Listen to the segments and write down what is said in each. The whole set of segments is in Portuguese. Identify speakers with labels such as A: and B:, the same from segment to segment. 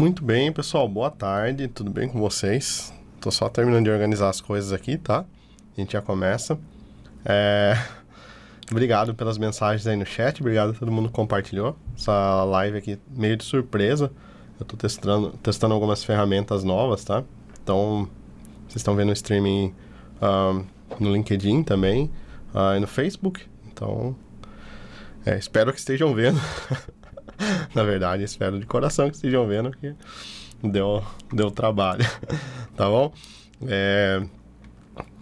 A: Muito bem, pessoal. Boa tarde. Tudo bem com vocês? Tô só terminando de organizar as coisas aqui, tá? A gente já começa. É... Obrigado pelas mensagens aí no chat. Obrigado a todo mundo que compartilhou essa live aqui meio de surpresa. Eu tô testando, testando algumas ferramentas novas, tá? Então, vocês estão vendo o streaming no LinkedIn também uh, e no Facebook. Então, é, espero que estejam vendo. Na verdade, espero de coração que estejam vendo que deu, deu trabalho. tá bom? É,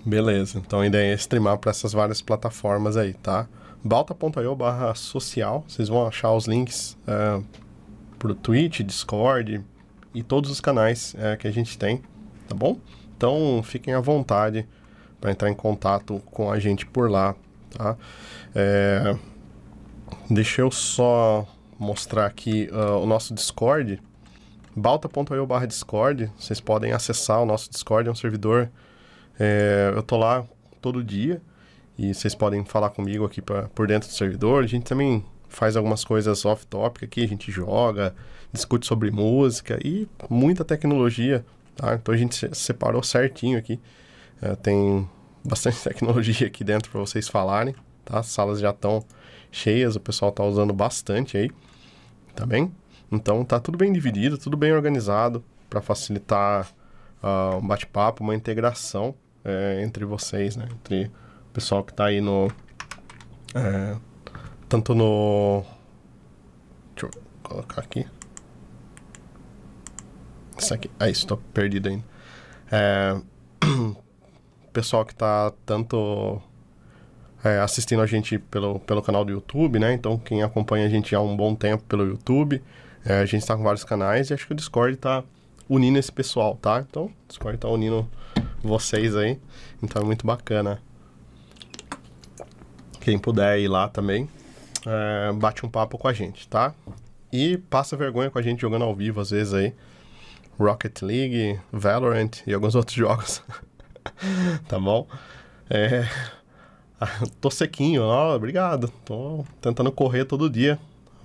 A: beleza. Então a ideia é streamar para essas várias plataformas aí, tá? balta.io barra social. Vocês vão achar os links é, pro Twitch, Discord e todos os canais é, que a gente tem, tá bom? Então fiquem à vontade para entrar em contato com a gente por lá, tá? É, deixa eu só mostrar aqui uh, o nosso Discord, balta.io barra Discord, vocês podem acessar o nosso Discord, é um servidor, é, eu tô lá todo dia, e vocês podem falar comigo aqui pra, por dentro do servidor, a gente também faz algumas coisas off-topic aqui, a gente joga, discute sobre música e muita tecnologia, tá? Então a gente separou certinho aqui, é, tem bastante tecnologia aqui dentro para vocês falarem, tá? As salas já estão cheias, o pessoal tá usando bastante aí tá bem? Então tá tudo bem dividido, tudo bem organizado para facilitar uh, um bate-papo, uma integração é, entre vocês, né? Entre o pessoal que tá aí no... É, tanto no... Deixa eu colocar aqui. Isso aqui. Ah, isso, tô perdido ainda. É, pessoal que tá tanto é, assistindo a gente pelo, pelo canal do YouTube, né? Então, quem acompanha a gente há um bom tempo pelo YouTube, é, a gente está com vários canais e acho que o Discord está unindo esse pessoal, tá? Então, o Discord está unindo vocês aí, então é muito bacana. Quem puder ir lá também, é, bate um papo com a gente, tá? E passa vergonha com a gente jogando ao vivo, às vezes aí. Rocket League, Valorant e alguns outros jogos. tá bom? É, tô sequinho, ó, obrigado. Tô tentando correr todo dia.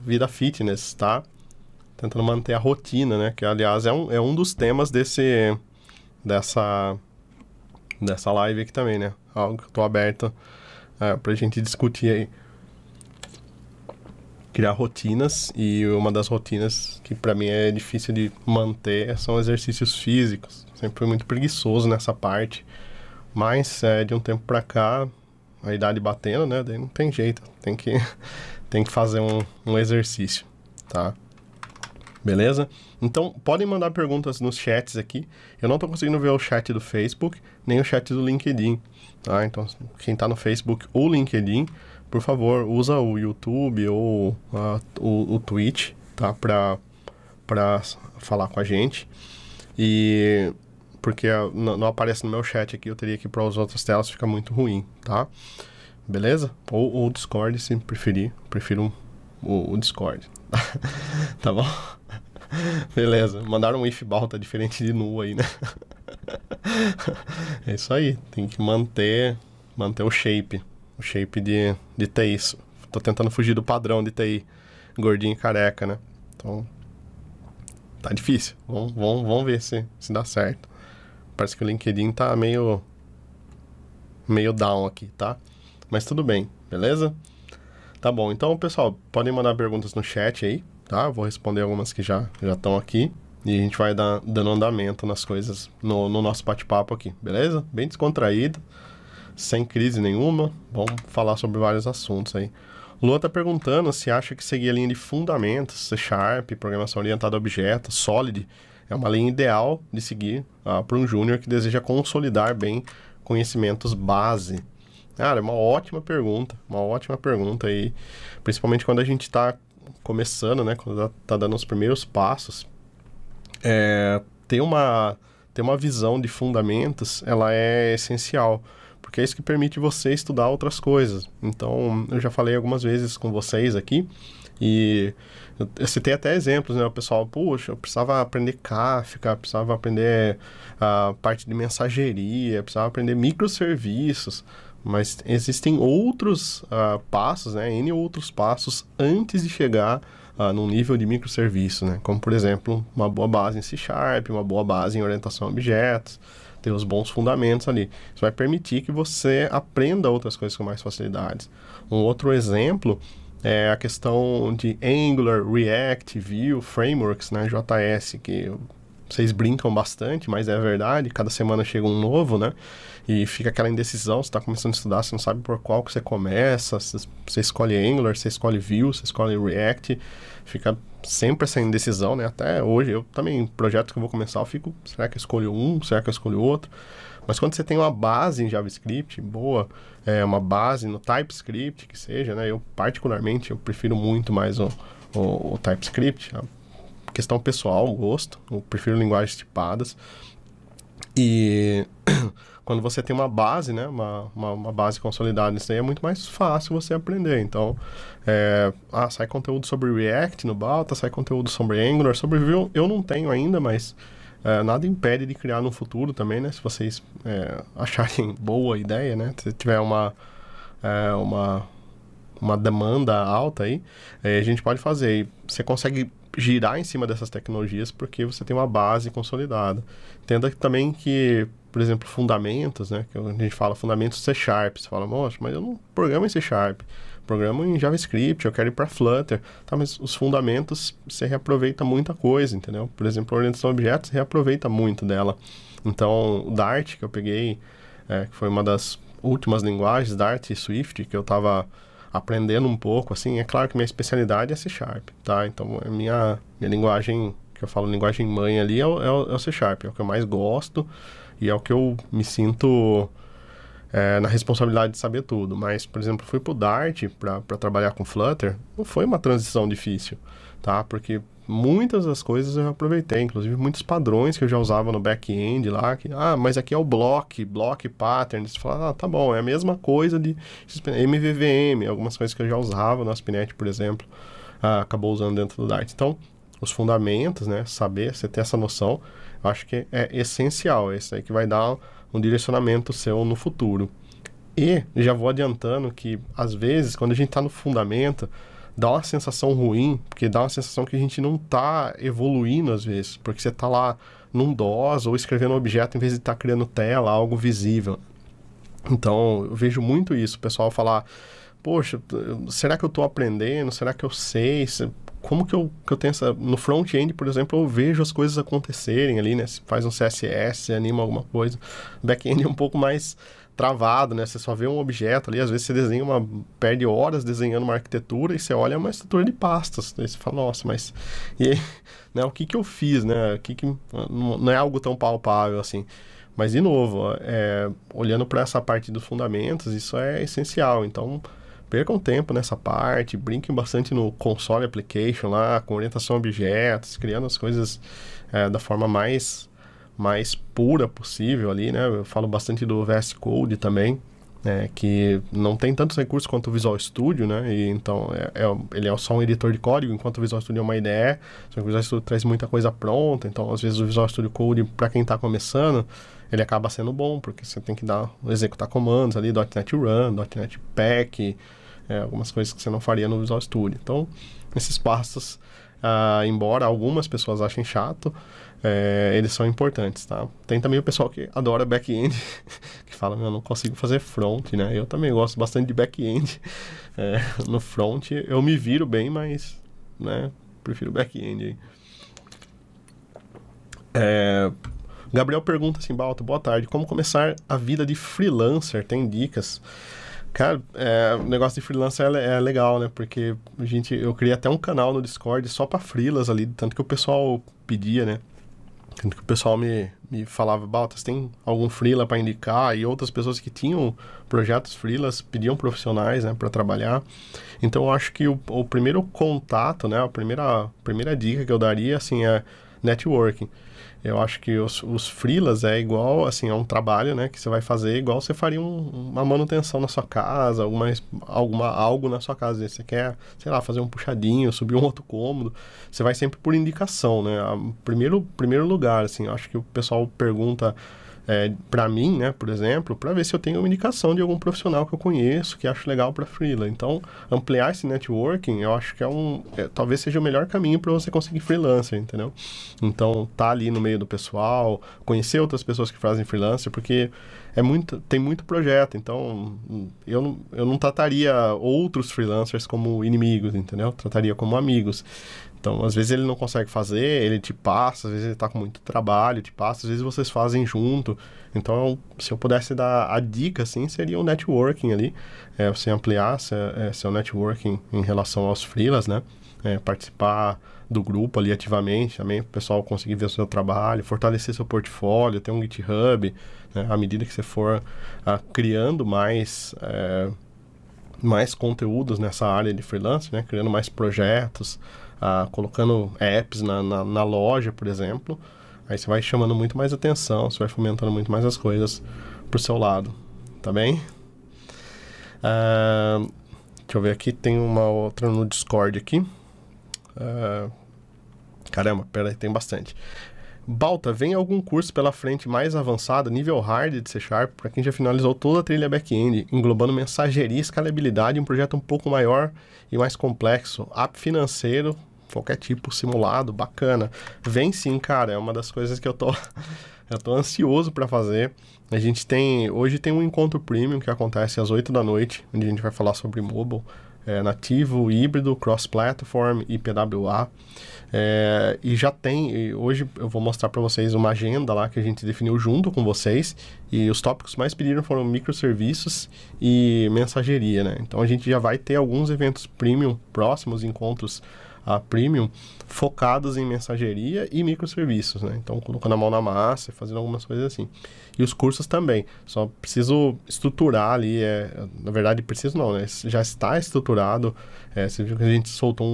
A: Vida fitness, tá? Tentando manter a rotina, né? Que, aliás, é um, é um dos temas desse... Dessa... Dessa live aqui também, né? Algo que eu tô aberto é, pra gente discutir aí. Criar rotinas. E uma das rotinas que para mim é difícil de manter são exercícios físicos. Sempre fui muito preguiçoso nessa parte. Mas, é, de um tempo pra cá, a idade batendo, né? Daí não tem jeito, tem que, tem que fazer um, um exercício, tá? Beleza? Então, podem mandar perguntas nos chats aqui. Eu não estou conseguindo ver o chat do Facebook, nem o chat do LinkedIn, tá? Então, quem está no Facebook ou LinkedIn, por favor, usa o YouTube ou uh, o, o Twitch, tá? Para falar com a gente. E porque não, aparece no meu chat aqui, eu teria que ir para as outras telas, fica muito ruim, tá? Beleza? Ou o Discord, se preferir. Prefiro o, o Discord. tá bom? Beleza. Mandaram um if balta diferente de nu aí, né? é isso aí. Tem que manter, manter o shape. O shape de, de TI. Tô tentando fugir do padrão de TI. Gordinho e careca, né? Então, tá difícil. Vamos, vamos ver se, se dá certo. Parece que o LinkedIn tá meio meio down aqui, tá? Mas tudo bem, beleza? Tá bom, então, pessoal, podem mandar perguntas no chat aí, tá? vou responder algumas que já já estão aqui. E a gente vai dar, dando andamento nas coisas no, no nosso bate-papo aqui, beleza? Bem descontraído, sem crise nenhuma. Vamos falar sobre vários assuntos aí. Lua tá perguntando se acha que seguir a linha de fundamentos, C Sharp, programação orientada a objetos, Solid, é uma linha ideal de seguir uh, para um júnior que deseja consolidar bem conhecimentos base. Cara, é uma ótima pergunta, uma ótima pergunta aí, principalmente quando a gente está começando, né, quando está dando os primeiros passos. É, ter uma ter uma visão de fundamentos, ela é essencial, porque é isso que permite você estudar outras coisas. Então, eu já falei algumas vezes com vocês aqui e eu citei até exemplos, né? O pessoal, puxa, eu precisava aprender Kafka, precisava aprender a parte de mensageria, precisava aprender microserviços. Mas existem outros uh, passos, né? N outros passos antes de chegar uh, num nível de microserviço, né? Como, por exemplo, uma boa base em C Sharp, uma boa base em orientação a objetos, ter os bons fundamentos ali. Isso vai permitir que você aprenda outras coisas com mais facilidades. Um outro exemplo é a questão de Angular, React, Vue, Frameworks, né? JS, que vocês brincam bastante, mas é verdade, cada semana chega um novo, né? E fica aquela indecisão, você está começando a estudar, você não sabe por qual que você começa, você escolhe Angular, você escolhe Vue, você escolhe React, fica sempre essa indecisão, né? Até hoje, eu também, projetos que eu vou começar, eu fico, será que eu escolho um, será que eu escolho outro? Mas quando você tem uma base em JavaScript boa, é, uma base no TypeScript, que seja, né? Eu, particularmente, eu prefiro muito mais o, o, o TypeScript, questão pessoal, gosto. Eu prefiro linguagens tipadas. E quando você tem uma base, né, uma, uma, uma, base consolidada nisso aí, é muito mais fácil você aprender. Então, é, ah, sai conteúdo sobre React no Balta, sai conteúdo sobre Angular, sobre Vue eu não tenho ainda, mas é, nada impede de criar no futuro também, né, se vocês é, acharem boa ideia, né, se tiver uma, é, uma, uma demanda alta aí, é, a gente pode fazer. E você consegue girar em cima dessas tecnologias porque você tem uma base consolidada. Entenda também que, por exemplo, fundamentos, né? Que a gente fala fundamentos C Sharp. Você fala, nossa, mas eu não programo em C Sharp. Programo em JavaScript, eu quero ir para Flutter. Tá, mas os fundamentos você reaproveita muita coisa, entendeu? Por exemplo, a orientação a objetos reaproveita muito dela. Então, o Dart, que eu peguei, é, que foi uma das últimas linguagens, Dart e Swift, que eu estava aprendendo um pouco, assim, é claro que minha especialidade é C Sharp, tá? Então, a minha, minha linguagem, que eu falo linguagem mãe ali, é o, é o, é C Sharp, é o que eu mais gosto e é o que eu me sinto é, na responsabilidade de saber tudo. Mas, por exemplo, fui pro Dart para trabalhar com Flutter, não foi uma transição difícil, tá? Porque muitas das coisas eu aproveitei, inclusive muitos padrões que eu já usava no back-end lá, que, ah, mas aqui é o block, block pattern, você fala, ah, tá bom, é a mesma coisa de MVVM, algumas coisas que eu já usava no Aspinet, por exemplo, ah, acabou usando dentro do Dart. Então, os fundamentos, né, saber, você ter essa noção, eu acho que é essencial, é isso aí que vai dar um direcionamento seu no futuro. E já vou adiantando que, às vezes, quando a gente está no fundamento, dá uma sensação ruim, porque dá uma sensação que a gente não está evoluindo às vezes, porque você está lá num DOS ou escrevendo um objeto em vez de estar tá criando tela, algo visível. Então, eu vejo muito isso, o pessoal falar, poxa, será que eu estou aprendendo? Será que eu sei? Como que eu, que eu tenho essa... No front-end, por exemplo, eu vejo as coisas acontecerem ali, né? Faz um CSS, anima alguma coisa. Back-end é um pouco mais travado, né? Você só vê um objeto ali, às vezes você desenha uma. perde horas desenhando uma arquitetura e você olha uma estrutura de pastas. Aí você fala, nossa, mas. E aí, né, o que que eu fiz, né? O que que, não é algo tão palpável assim. Mas, de novo, é, olhando para essa parte dos fundamentos, isso é essencial. Então, percam tempo nessa parte, brinquem bastante no console application lá, com orientação a objetos, criando as coisas é, da forma mais mais pura possível ali, né? Eu falo bastante do VS Code também, né? que não tem tantos recursos quanto o Visual Studio, né? E, então, é, é, ele é só um editor de código, enquanto o Visual Studio é uma IDE, só que o Visual Studio traz muita coisa pronta, então, às vezes, o Visual Studio Code, para quem está começando, ele acaba sendo bom, porque você tem que dar, executar comandos ali, .NET Run, .NET Pack, é, algumas coisas que você não faria no Visual Studio. Então, esses passos, ah, embora algumas pessoas achem chato, é, eles são importantes, tá? Tem também o pessoal que adora back-end, que fala, eu não consigo fazer front, né? Eu também gosto bastante de back-end. É, no front eu me viro bem, mas, né, prefiro back-end. É, Gabriel pergunta assim, Balto, boa tarde, como começar a vida de freelancer? Tem dicas? Cara, é, o negócio de freelancer é, é, legal, né? Porque a gente, eu criei até um canal no Discord só para freelas ali, tanto que o pessoal pedia, né? Tanto que o pessoal me, me falava, Baltas, tem algum freela para indicar? E outras pessoas que tinham projetos freelas pediam profissionais, né, para trabalhar. Então, eu acho que o, o primeiro contato, né, a primeira, primeira dica que eu daria, assim, é networking. Eu acho que os, os freelas é igual, assim, é um trabalho, né, que você vai fazer igual você faria um, uma manutenção na sua casa, alguma, alguma, algo na sua casa. Você quer, sei lá, fazer um puxadinho, subir um outro cômodo, você vai sempre por indicação, né. A, primeiro, primeiro lugar, assim, acho que o pessoal pergunta é, para mim, né, por exemplo, para ver se eu tenho uma indicação de algum profissional que eu conheço, que acho legal para freela. Então, ampliar esse networking, eu acho que é um, é, talvez seja o melhor caminho para você conseguir freelancer, entendeu? Então, tá ali no meio do pessoal, conhecer outras pessoas que fazem freelancer, porque é muito, tem muito projeto, então eu não, eu não trataria outros freelancers como inimigos, entendeu? Trataria como amigos. Então, às vezes ele não consegue fazer, ele te passa, às vezes ele tá com muito trabalho, te passa, às vezes vocês fazem junto. Então, se eu pudesse dar a dica, assim, seria o networking ali, é, você ampliar seu, é, seu networking em relação aos freelas, né? É, participar do grupo ali ativamente também, o pessoal conseguir ver o seu trabalho, fortalecer seu portfólio, ter um GitHub, né? à medida que você for ah, criando mais... É, mais conteúdos nessa área de freelance, né? Criando mais projetos, ah, colocando apps na, na, na, loja, por exemplo, aí você vai chamando muito mais atenção, você vai fomentando muito mais as coisas pro seu lado, tá bem? Ah, deixa eu ver aqui, tem uma outra no Discord aqui. Ah, caramba, peraí, tem bastante. Balta, vem algum curso pela frente mais avançado, nível hard de C Sharp, para quem já finalizou toda a trilha back-end, englobando mensageria e escalabilidade, um projeto um pouco maior e mais complexo, app financeiro, qualquer tipo simulado, bacana. Vem sim, cara, é uma das coisas que eu tô eu tô ansioso para fazer. A gente tem hoje tem um encontro premium que acontece às 8 da noite, onde a gente vai falar sobre mobile, é, nativo, híbrido, cross-platform e PWA. É, e já tem, e hoje eu vou mostrar para vocês uma agenda lá que a gente definiu junto com vocês. E os tópicos mais pedidos foram microserviços e mensageria, né? Então a gente já vai ter alguns eventos premium próximos, encontros a premium focados em mensageria e microserviços, né? Então, colocando a mão na massa, fazendo algumas coisas assim. E os cursos também. Só preciso estruturar ali. É, na verdade, preciso não, né? Já está estruturado. É, você viu que a gente soltou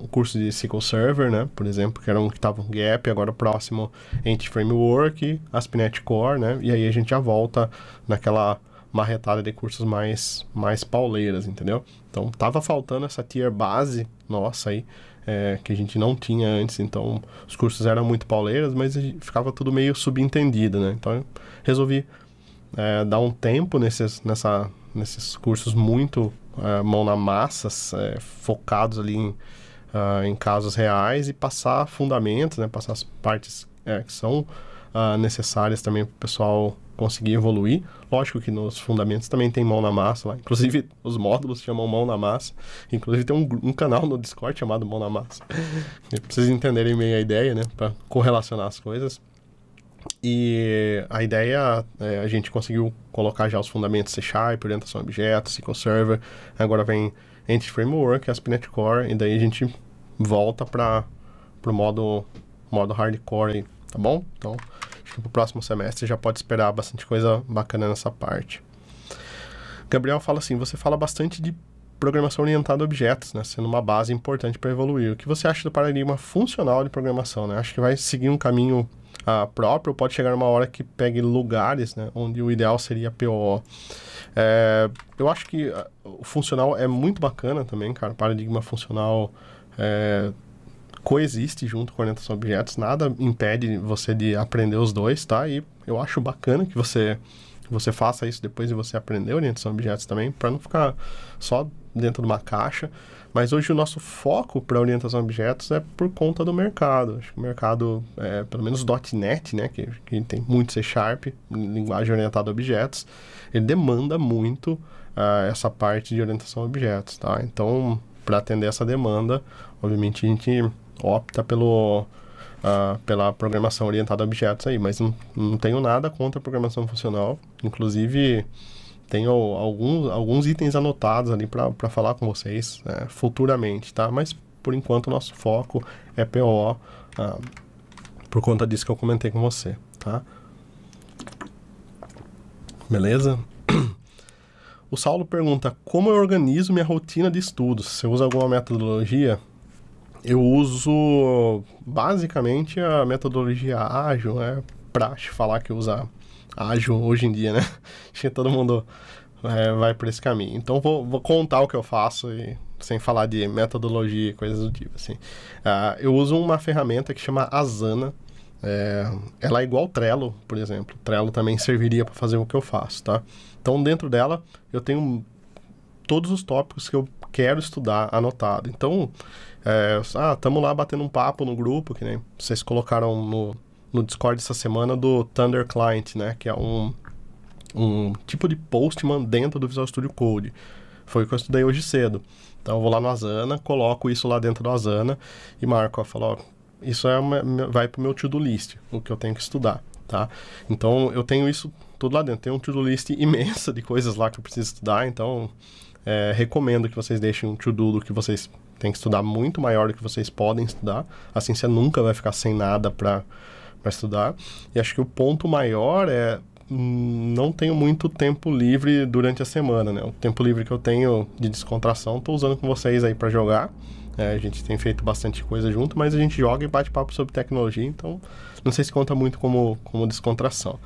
A: um, curso de SQL Server, né? Por exemplo, que era um que estava um gap. Agora próximo, Ent Framework, ASP.NET Core, né? E aí a gente já volta naquela marretada de cursos mais, mais pauleiras, entendeu? Então, tava faltando essa tier base nossa aí é, que a gente não tinha antes. Então, os cursos eram muito pauleiras, mas ficava tudo meio subentendido, né? Então, eu resolvi é, dar um tempo nesses, nessa, nesses cursos muito é, mão na massa, é, focados ali em, uh, em casos reais e passar fundamentos, né? Passar as partes é, que são uh, necessárias também para o pessoal conseguir evoluir. Lógico que nos fundamentos também tem mão na massa lá. Inclusive, os módulos chamam mão na massa. Inclusive, tem um, um canal no Discord chamado Mão na Massa. Pra vocês entenderem meio a ideia, né? Para correlacionar as coisas. E a ideia, é, a gente conseguiu colocar já os fundamentos C Sharp, orientação a objetos, SQL Server. Agora vem Entity Framework, ASP.NET Core. E daí a gente volta para o modo, modo hardcore, tá bom? Então, acho que pro próximo semestre já pode esperar bastante coisa bacana nessa parte. Gabriel fala assim: você fala bastante de programação orientada a objetos, né, sendo uma base importante para evoluir. O que você acha do paradigma funcional de programação? Né? Acho que vai seguir um caminho uh, próprio, pode chegar uma hora que pegue lugares né, onde o ideal seria PO. É, eu acho que uh, o funcional é muito bacana também, cara. O paradigma funcional é, coexiste junto com orientação a objetos, nada impede você de aprender os dois, tá? E eu acho bacana que você você faça isso depois de você aprender orientação a objetos também, para não ficar só dentro de uma caixa. Mas hoje o nosso foco para orientação a objetos é por conta do mercado. Acho que o mercado, é, pelo menos .NET, né, que, que tem muito C Sharp, linguagem orientada a objetos, ele demanda muito uh, essa parte de orientação a objetos, tá? Então, para atender essa demanda, obviamente a gente opta pelo, uh, pela programação orientada a objetos aí, mas não, não tenho nada contra a programação funcional. Inclusive, tenho alguns, alguns itens anotados ali para falar com vocês é, futuramente, tá? Mas por enquanto o nosso foco é PO, uh, ah, por conta disso que eu comentei com você, tá? Beleza? O Saulo pergunta: Como eu organizo minha rotina de estudos? Você usa alguma metodologia? Eu uso basicamente a metodologia ágil, é praxe falar que usa ágil hoje em dia, né? Acho que todo mundo é, vai por esse caminho. Então vou, vou contar o que eu faço e sem falar de metodologia e coisas do tipo assim. Uh, eu uso uma ferramenta que chama Asana. É, ela é igual Trello, por exemplo. Trello também serviria para fazer o que eu faço, tá? Então, dentro dela, eu tenho todos os tópicos que eu quero estudar anotado. Então, é, ah, estamos lá batendo um papo no grupo, que nem vocês colocaram no, no Discord essa semana do Thunder Client, né? Que é um, um tipo de postman dentro do Visual Studio Code. Foi o que eu estudei hoje cedo. Então, eu vou lá no Asana, coloco isso lá dentro do Asana e marco, ó, falo, ó, isso é uma, vai para o meu to-do list, o que eu tenho que estudar, tá? Então, eu tenho isso tudo lá dentro. Tem um to-do list imensa de coisas lá que eu preciso estudar, então é, recomendo que vocês deixem um to-do do que vocês têm que estudar muito maior do que vocês podem estudar. Assim você nunca vai ficar sem nada para estudar. E acho que o ponto maior é hum, não tenho muito tempo livre durante a semana, né? O tempo livre que eu tenho de descontração, estou usando com vocês aí para jogar. É, a gente tem feito bastante coisa junto, mas a gente joga e bate papo sobre tecnologia, então não sei se conta muito como, como descontração.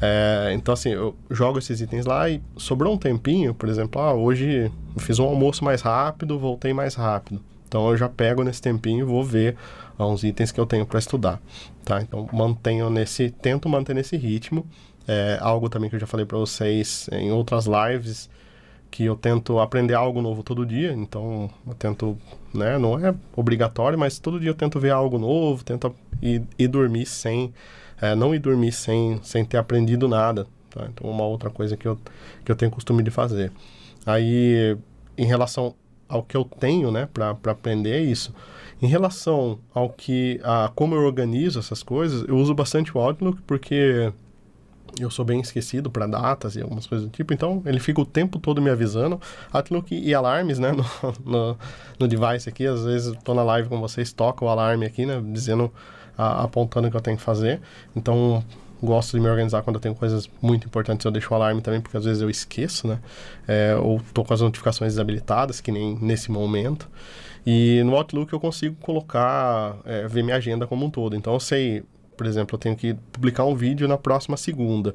A: É, então, assim, eu jogo esses itens lá e sobrou um tempinho, por exemplo, ah, hoje fiz um almoço mais rápido, voltei mais rápido. Então, eu já pego nesse tempinho e vou ver uns itens que eu tenho para estudar, tá? Então, mantenho nesse, tento manter nesse ritmo. É, algo também que eu já falei para vocês em outras lives, que eu tento aprender algo novo todo dia, então eu tento, né, não é obrigatório, mas todo dia eu tento ver algo novo, tento ir, ir dormir sem é, não ir dormir sem, sem ter aprendido nada. Tá? Então, uma outra coisa que eu, que eu tenho costume de fazer. Aí, em relação ao que eu tenho, né, para aprender é isso. Em relação ao que, a como eu organizo essas coisas, eu uso bastante o Outlook porque eu sou bem esquecido para datas e algumas coisas do tipo, então ele fica o tempo todo me avisando. Outlook e alarmes, né, no, no, no device aqui, às vezes estou na live com vocês, toca o alarme aqui, né, dizendo a, apontando o que eu tenho que fazer. Então, gosto de me organizar quando eu tenho coisas muito importantes. Eu deixo o alarme também, porque às vezes eu esqueço, né? É, ou tô com as notificações desabilitadas, que nem nesse momento. E no Outlook eu consigo colocar, é, ver minha agenda como um todo. Então eu sei, por exemplo, eu tenho que publicar um vídeo na próxima segunda.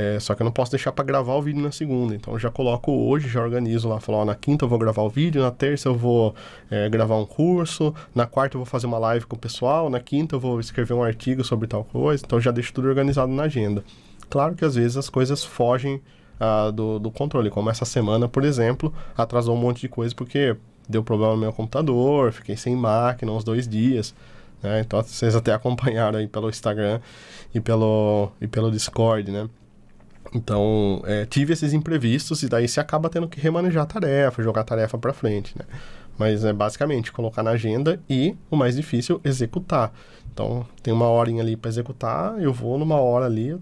A: É, só que eu não posso deixar para gravar o vídeo na segunda. Então eu já coloco hoje, já organizo lá. Falo, ó, na quinta eu vou gravar o vídeo, na terça eu vou é, gravar um curso, na quarta eu vou fazer uma live com o pessoal, na quinta eu vou escrever um artigo sobre tal coisa. Então já deixo tudo organizado na agenda. Claro que às vezes as coisas fogem ah, do, do controle, como essa semana, por exemplo, atrasou um monte de coisa porque deu problema no meu computador, fiquei sem máquina uns dois dias. Né? Então vocês até acompanharam aí pelo Instagram e pelo, e pelo Discord, né? Então, é, tive esses imprevistos e daí você acaba tendo que remanejar a tarefa, jogar a tarefa para frente, né? Mas é basicamente colocar na agenda e, o mais difícil, executar. Então, tem uma horinha ali para executar, eu vou numa hora ali,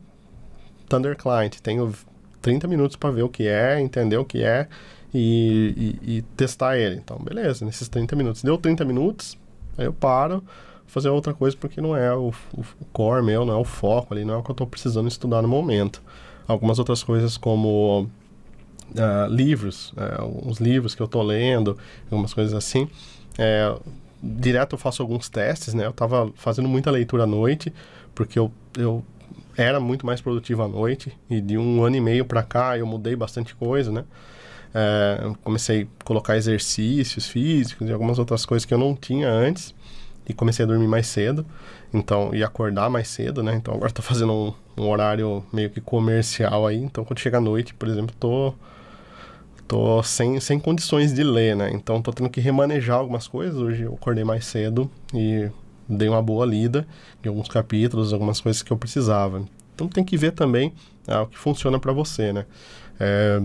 A: Thunder Client, tenho 30 minutos para ver o que é, entender o que é e, e, e, testar ele. Então, beleza, nesses 30 minutos. Deu 30 minutos, aí eu paro, fazer outra coisa porque não é o, o, core meu, não é o foco ali, não é o que eu estou precisando estudar no momento algumas outras coisas como uh, livros, uh, uns livros que eu estou lendo, algumas coisas assim. É, direto eu faço alguns testes, né? Eu estava fazendo muita leitura à noite, porque eu, eu era muito mais produtivo à noite, e de um ano e meio para cá eu mudei bastante coisa, né? É, comecei a colocar exercícios físicos e algumas outras coisas que eu não tinha antes e comecei a dormir mais cedo, então e acordar mais cedo, né? Então agora estou fazendo um, um, horário meio que comercial aí, então quando chega a noite, por exemplo, tô tô sem, sem condições de ler, né? Então tô tendo que remanejar algumas coisas. Hoje eu acordei mais cedo e dei uma boa lida em alguns capítulos, algumas coisas que eu precisava. Então tem que ver também ah, o que funciona para você, né? É,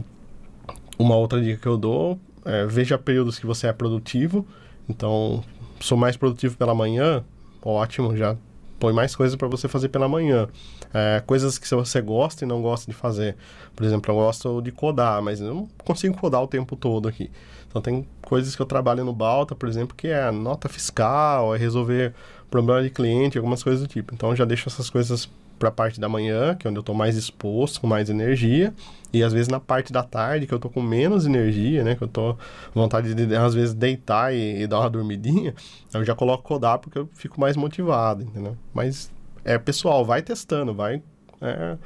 A: uma outra dica que eu dou é veja períodos que você é produtivo. Então, sou mais produtivo pela manhã, ótimo, já põe mais coisas para você fazer pela manhã. É, coisas que você gosta e não gosta de fazer. Por exemplo, eu gosto de codar, mas eu não consigo codar o tempo todo aqui. Então tem coisas que eu trabalho no Balta, por exemplo, que é nota fiscal, é resolver problema de cliente, algumas coisas do tipo. Então já deixo essas coisas para a parte da manhã, que é onde eu estou mais exposto, com mais energia, e às vezes na parte da tarde, que eu estou com menos energia, né, que eu estou vontade de às vezes deitar e, e, dar uma dormidinha, eu já coloco codar porque eu fico mais motivado, entendeu? Mas é pessoal, vai testando, vai é,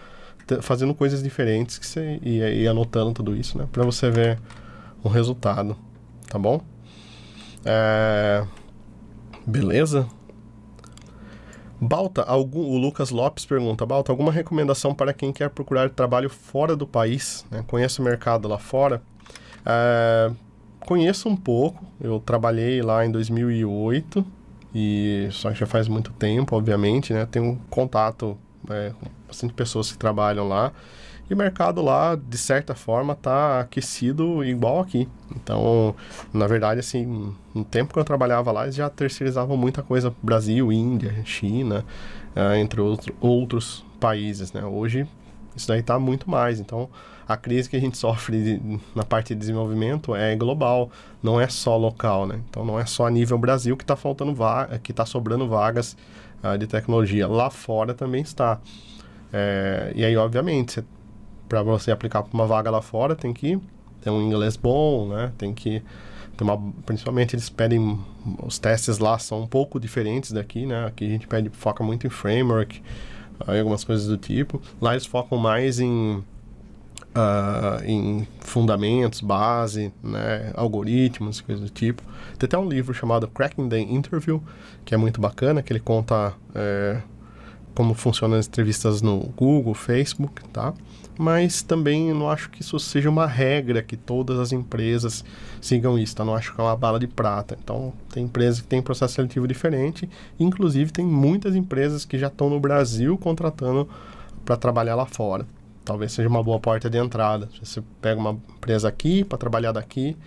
A: fazendo coisas diferentes que você, e, e anotando tudo isso, né, para você ver o resultado, tá bom? É... Beleza? Balta, algum, o Lucas Lopes pergunta, Balta, alguma recomendação para quem quer procurar trabalho fora do país? Né? Conhece o mercado lá fora? É, conheço um pouco, eu trabalhei lá em 2008, e só que já faz muito tempo, obviamente, né? Tenho contato é, com bastante pessoas que trabalham lá. E o mercado lá, de certa forma, está aquecido igual aqui. Então, na verdade, assim, no tempo que eu trabalhava lá, eles já terceirizavam muita coisa Brasil, Índia, China, uh, entre outro, outros países, né? Hoje, isso daí está muito mais. Então, a crise que a gente sofre de, na parte de desenvolvimento é global, não é só local, né? Então, não é só a nível Brasil que está faltando vaga, que está sobrando vagas uh, de tecnologia. Lá fora também está. É, e aí, obviamente, você para você aplicar para uma vaga lá fora, tem que ter um inglês bom, né? Tem que ter uma, principalmente eles pedem os testes lá são um pouco diferentes daqui, né? Aqui a gente pede foca muito em framework, aí algumas coisas do tipo. Lá eles focam mais em Uh, em fundamentos, base, né, algoritmos, coisas do tipo. Tem até um livro chamado Cracking the Interview, que é muito bacana, que ele conta é, como funcionam as entrevistas no Google, Facebook, tá? Mas também não acho que isso seja uma regra que todas as empresas sigam isso, tá? Não acho que é uma bala de prata. Então, tem empresas que têm processo seletivo diferente, inclusive tem muitas empresas que já estão no Brasil contratando para trabalhar lá fora. Talvez seja uma boa porta de entrada. Você pega uma empresa aqui para trabalhar daqui,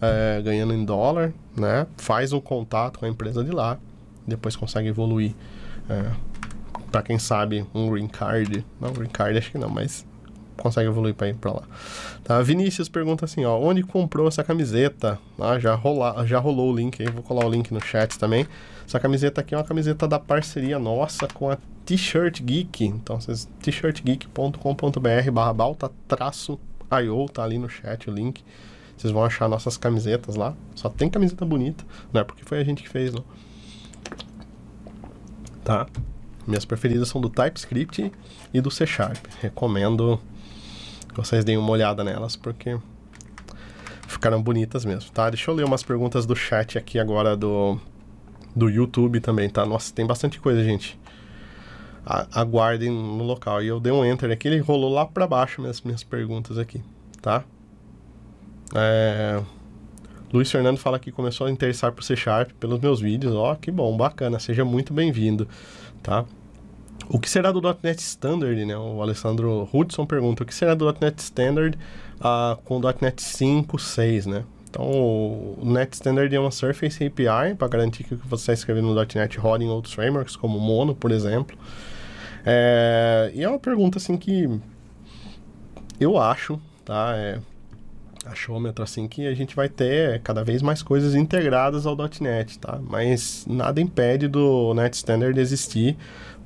A: é, ganhando em dólar, né? Faz um contato com a empresa de lá, depois consegue evoluir. É, para quem sabe, um green card. Não, green card acho que não, mas consegue evoluir para ir para lá. Tá? Vinícius pergunta assim, ó, onde comprou essa camiseta? Ah, já, rola, já rolou o link aí, vou colar o link no chat também. Essa camiseta aqui é uma camiseta da parceria nossa com a T-Shirt Geek. Então, vocês t-shirtgeek.com.br barra balta traço IO, tá ali no chat o link. Vocês vão achar nossas camisetas lá. Só tem camiseta bonita, não é porque foi a gente que fez, não. Tá? Minhas preferidas são do TypeScript e do C Sharp. Recomendo que vocês deem uma olhada nelas, porque ficaram bonitas mesmo, tá? Deixa eu ler umas perguntas do chat aqui agora do, do YouTube também, tá? Nossa, tem bastante coisa, gente. A, aguardem no local. E eu dei um enter aqui, ele rolou lá para baixo minhas, minhas perguntas aqui, tá? É... Luiz Fernando fala que começou a interessar por C Sharp pelos meus vídeos. Ó, que bom, bacana. Seja muito bem-vindo, tá? O que será do .NET Standard, né? O Alessandro Hudson pergunta, o que será do .NET Standard uh, com .NET 5, 6, né? Então, o .NET Standard é uma Surface API para garantir que o que você está escrevendo no .NET roda em outros frameworks, como Mono, por exemplo. É, e é uma pergunta, assim, que eu acho, tá? É, achômetro, assim, que a gente vai ter cada vez mais coisas integradas ao .NET, tá? Mas nada impede do .NET Standard existir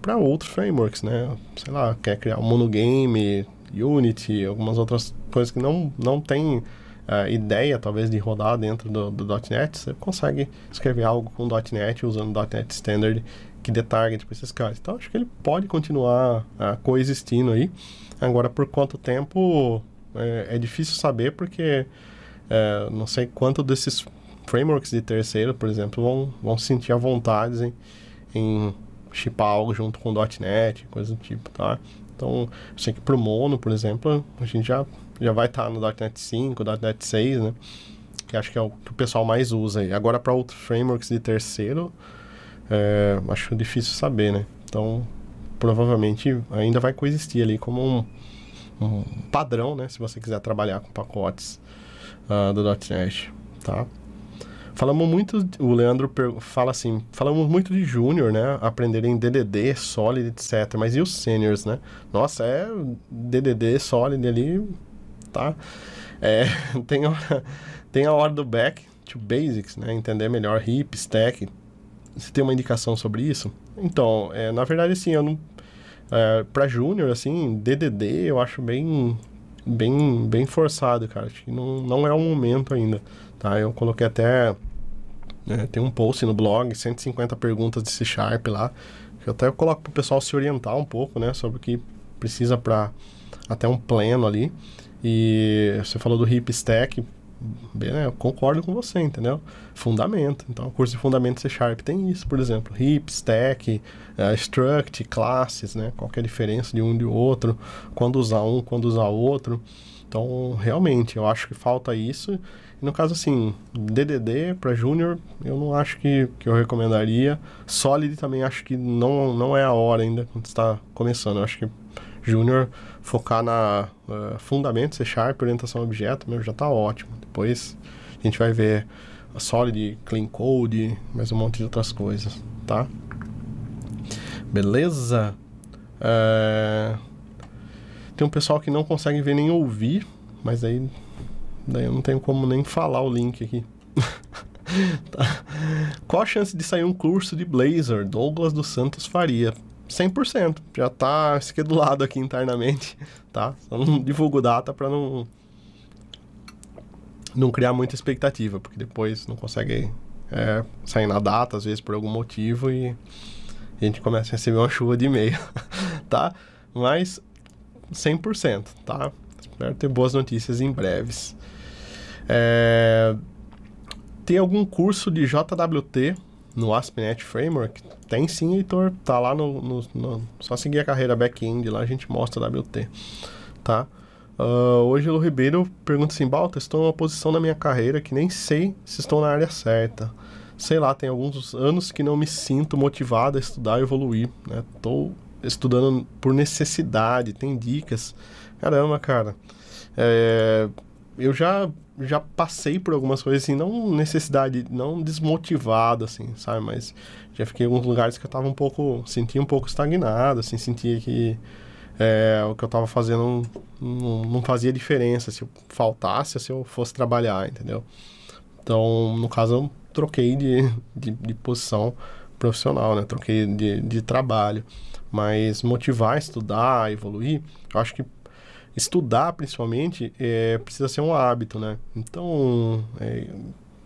A: para outros frameworks, né? Sei lá, quer criar um monogame, Unity, algumas outras coisas que não, não tem uh, ideia, talvez, de rodar dentro do, do .NET, você consegue escrever algo com .NET usando .NET Standard que dê target para esses caras. Então, acho que ele pode continuar uh, coexistindo aí. Agora, por quanto tempo, é, é difícil saber, porque é, não sei quanto desses frameworks de terceiro, por exemplo, vão, vão sentir a vontade em, em chipar algo junto com .NET, coisa do tipo, tá? Então, eu sei que pro Mono, por exemplo, a gente já, já vai estar tá no .NET 5, .NET 6, né? Que acho que é o que o pessoal mais usa aí. Agora, para outros frameworks de terceiro, é, acho difícil saber, né? Então, provavelmente ainda vai coexistir ali como um, um padrão, né? Se você quiser trabalhar com pacotes uh, do .NET, tá? Falamos muito, o Leandro fala assim, falamos muito de júnior, né? Aprenderem DDD, Solid, etc. Mas e os seniors, né? Nossa, é DDD, Solid ali, tá? É, tem, a, tem a hora do back to basics, né? Entender melhor hip, stack. Você tem uma indicação sobre isso? Então, é, na verdade, assim, eu não... É, pra júnior, assim, DDD eu acho bem bem, bem forçado, cara. Acho que não, não é o momento ainda, tá? Eu coloquei até né? Tem um post no blog, 150 perguntas de C Sharp lá, que eu até coloco para o pessoal se orientar um pouco, né? Sobre o que precisa para até um pleno ali. E você falou do hip stack, né, eu concordo com você, entendeu? Fundamento. Então, o curso de Fundamento C Sharp tem isso, por exemplo. Heap, Stack, uh, Struct, classes, né? Qual é a diferença de um de outro, quando usar um, quando usar outro. Então, realmente, eu acho que falta isso. No caso, assim, DDD para Júnior, eu não acho que, que eu recomendaria. Solid também acho que não, não é a hora ainda, quando está começando. Eu acho que Júnior focar na uh, fundamento C Sharp, orientação a objeto, meu, já está ótimo. Depois a gente vai ver a Solid, Clean Code, mais um monte de outras coisas, tá? Beleza? É... Tem um pessoal que não consegue ver nem ouvir, mas aí daí eu não tenho como nem falar o link aqui. tá. Qual a chance de sair um curso de Blazor? Douglas dos Santos Faria. 100%. Já tá esquedulado aqui internamente, tá? Só não divulgo data para não não criar muita expectativa, porque depois não consegue é, sair na data, às vezes por algum motivo, e a gente começa a receber uma chuva de e-mail, tá? Mas 100%, tá? Espero ter boas notícias em breves. É... Tem algum curso de JWT no ASP.NET Framework? Tem sim, Heitor. Tá lá no, no, no, Só seguir a carreira back-end, lá a gente mostra WT, tá? Uh, hoje o Ribeiro pergunta assim, Balta, estou numa posição na minha carreira que nem sei se estou na área certa. Sei lá, tem alguns anos que não me sinto motivado a estudar e evoluir, né? Tô estudando por necessidade, tem dicas. Caramba, cara. É, eu já já passei por algumas coisas assim, não necessidade, não desmotivado assim, sabe, mas já fiquei em alguns lugares que eu tava um pouco, sentia um pouco estagnado, assim, sentia que é, o que eu tava fazendo não, não fazia diferença se eu faltasse, se eu fosse trabalhar, entendeu? Então, no caso, eu troquei de, de, de posição profissional, né? Troquei de, de trabalho. Mas motivar, estudar, evoluir, eu acho que estudar, principalmente, é, precisa ser um hábito, né? Então, é,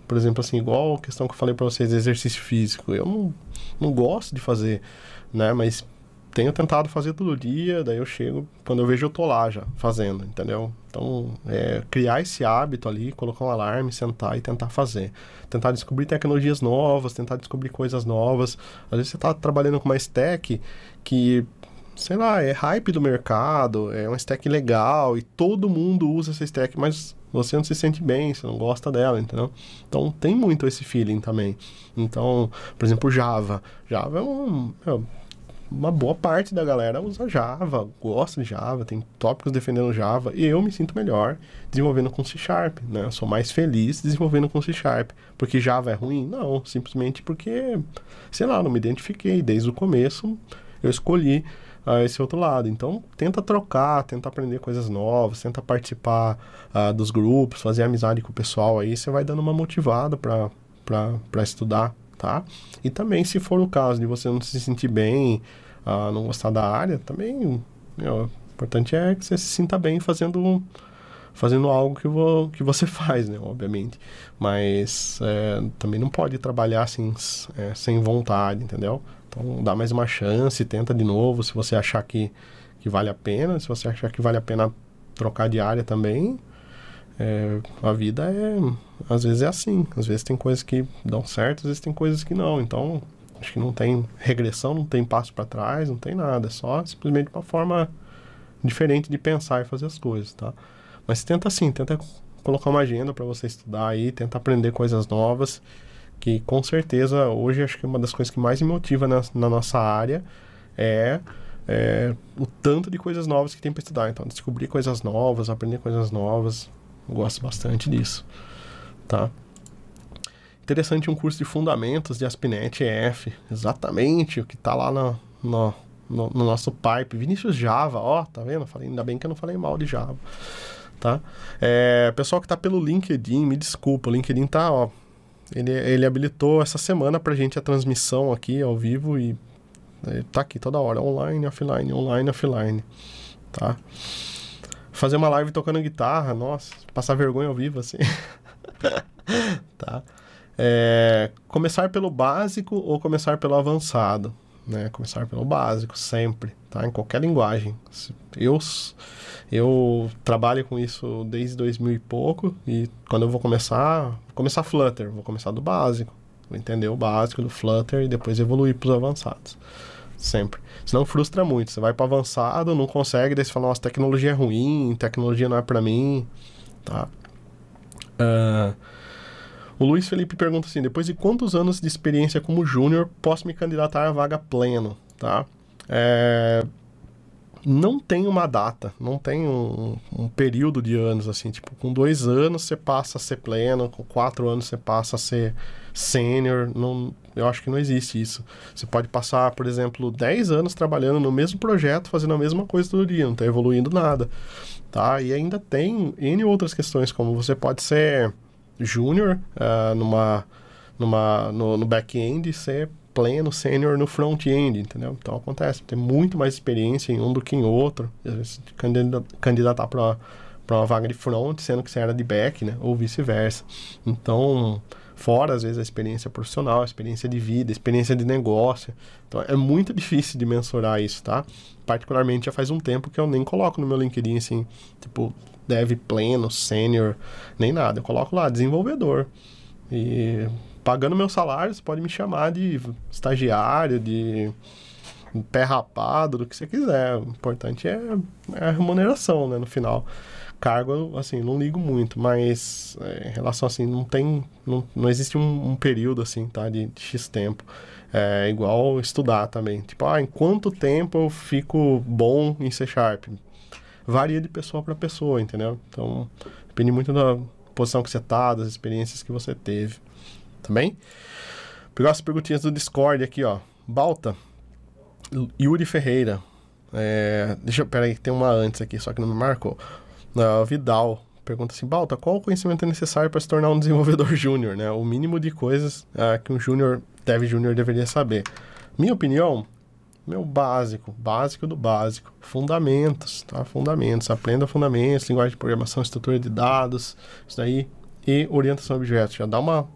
A: por exemplo, assim, igual a questão que eu falei para vocês, exercício físico, eu não, não gosto de fazer, né? Mas tenho tentado fazer todo dia, daí eu chego, quando eu vejo eu tô lá já, fazendo, entendeu? Então, é, criar esse hábito ali, colocar um alarme, sentar e tentar fazer. Tentar descobrir tecnologias novas, tentar descobrir coisas novas. Às vezes você tá trabalhando com uma stack que, sei lá, é hype do mercado, é uma stack legal e todo mundo usa essa stack, mas você não se sente bem, você não gosta dela, entendeu? Então, tem muito esse feeling também. Então, por exemplo, Java. Java é um... É, uma boa parte da galera usa Java, gosta de Java, tem tópicos defendendo Java, e eu me sinto melhor desenvolvendo com C Sharp, né? Eu sou mais feliz desenvolvendo com C Sharp. Porque Java é ruim? Não, simplesmente porque, sei lá, não me identifiquei. Desde o começo eu escolhi uh, esse outro lado. Então, tenta trocar, tenta aprender coisas novas, tenta participar uh, dos grupos, fazer amizade com o pessoal aí, você vai dando uma motivada para estudar tá? E também, se for o caso de você não se sentir bem, uh, não gostar da área, também o importante é que você se sinta bem fazendo fazendo algo que, vo, que você faz, né? Obviamente. Mas é, também não pode trabalhar assim, é, sem vontade, entendeu? Então, dá mais uma chance, tenta de novo, se você achar que, que vale a pena. Se você achar que vale a pena trocar de área também, é, a vida é. Às vezes é assim. Às vezes tem coisas que dão certo, às vezes tem coisas que não. Então, acho que não tem regressão, não tem passo para trás, não tem nada. É só simplesmente uma forma diferente de pensar e fazer as coisas, tá? Mas tenta assim, tenta colocar uma agenda para você estudar aí, tenta aprender coisas novas, que com certeza hoje acho que uma das coisas que mais me motiva na, na nossa área é, é, o tanto de coisas novas que tem para estudar. Então, descobrir coisas novas, aprender coisas novas, gosto bastante disso, tá? Interessante um curso de fundamentos de ASP.NET EF, exatamente o que está lá no, no, no, no, nosso pipe. Vinícius Java, ó, tá vendo? Falei, ainda bem que eu não falei mal de Java, tá? É, pessoal que está pelo LinkedIn, me desculpa, o LinkedIn tá, ó, ele, ele habilitou essa semana pra gente a transmissão aqui ao vivo e tá aqui toda hora, online, offline, online, offline, tá? fazer uma live tocando guitarra, nossa, passar vergonha ao vivo assim. tá? É, começar pelo básico ou começar pelo avançado? né? Começar pelo básico, sempre, tá? Em qualquer linguagem. Eu, eu trabalho com isso desde 2000 e pouco, e quando eu vou começar, começar Flutter, vou começar do básico, vou entender o básico do Flutter e depois evoluir para os avançados. Sempre. Senão frustra muito. Você vai para avançado, não consegue, daí você fala, nossa, tecnologia é ruim, tecnologia não é para mim, tá? Uh, o Luiz Felipe pergunta assim: depois de quantos anos de experiência como júnior posso me candidatar à vaga pleno? Tá? É, não tem uma data, não tem um, um, período de anos assim. Tipo, com dois anos você passa a ser pleno, com quatro anos você passa a ser sênior. Não, eu acho que não existe isso. Você pode passar, por exemplo, 10 anos trabalhando no mesmo projeto, fazendo a mesma coisa todo dia, não está evoluindo nada. Tá? E ainda tem N outras questões, como você pode ser júnior uh, numa, numa, no, no back-end e ser pleno sênior no front-end, entendeu? Então acontece, tem muito mais experiência em um do que em outro. Candidatar para uma vaga de front, sendo que você era de back, né? Ou vice-versa. Então, fora às vezes a experiência profissional, a experiência de vida, a experiência de negócio. Então é muito difícil de mensurar isso, tá? Particularmente já faz um tempo que eu nem coloco no meu LinkedIn assim, tipo, dev pleno, sênior, nem nada. Eu coloco lá, desenvolvedor. E pagando meu salário, você pode me chamar de estagiário, de pé rapado, do que você quiser. O importante é, é a remuneração, né, no final. Cargo, assim, não ligo muito, mas é, em relação assim, não tem, não, não existe um, um período assim, tá, de, de X tempo. É igual estudar também. Tipo, ah, em quanto tempo eu fico bom em C Sharp? varia de pessoa para pessoa, entendeu? Então, depende muito da posição que você tá, das experiências que você teve. Tá bem? Pegar as perguntinhas do Discord aqui, ó. Balta, Yuri Ferreira. É, deixa eu, peraí, tem uma antes aqui, só que não me marcou. Uh, Vidal pergunta assim: Balta, qual o conhecimento é necessário para se tornar um desenvolvedor júnior? Né? O mínimo de coisas uh, que um júnior, dev júnior deveria saber. Minha opinião, meu básico, básico do básico, fundamentos, tá? Fundamentos, aprenda fundamentos, linguagem de programação, estrutura de dados, isso daí, e orientação a objetos. Já dá uma,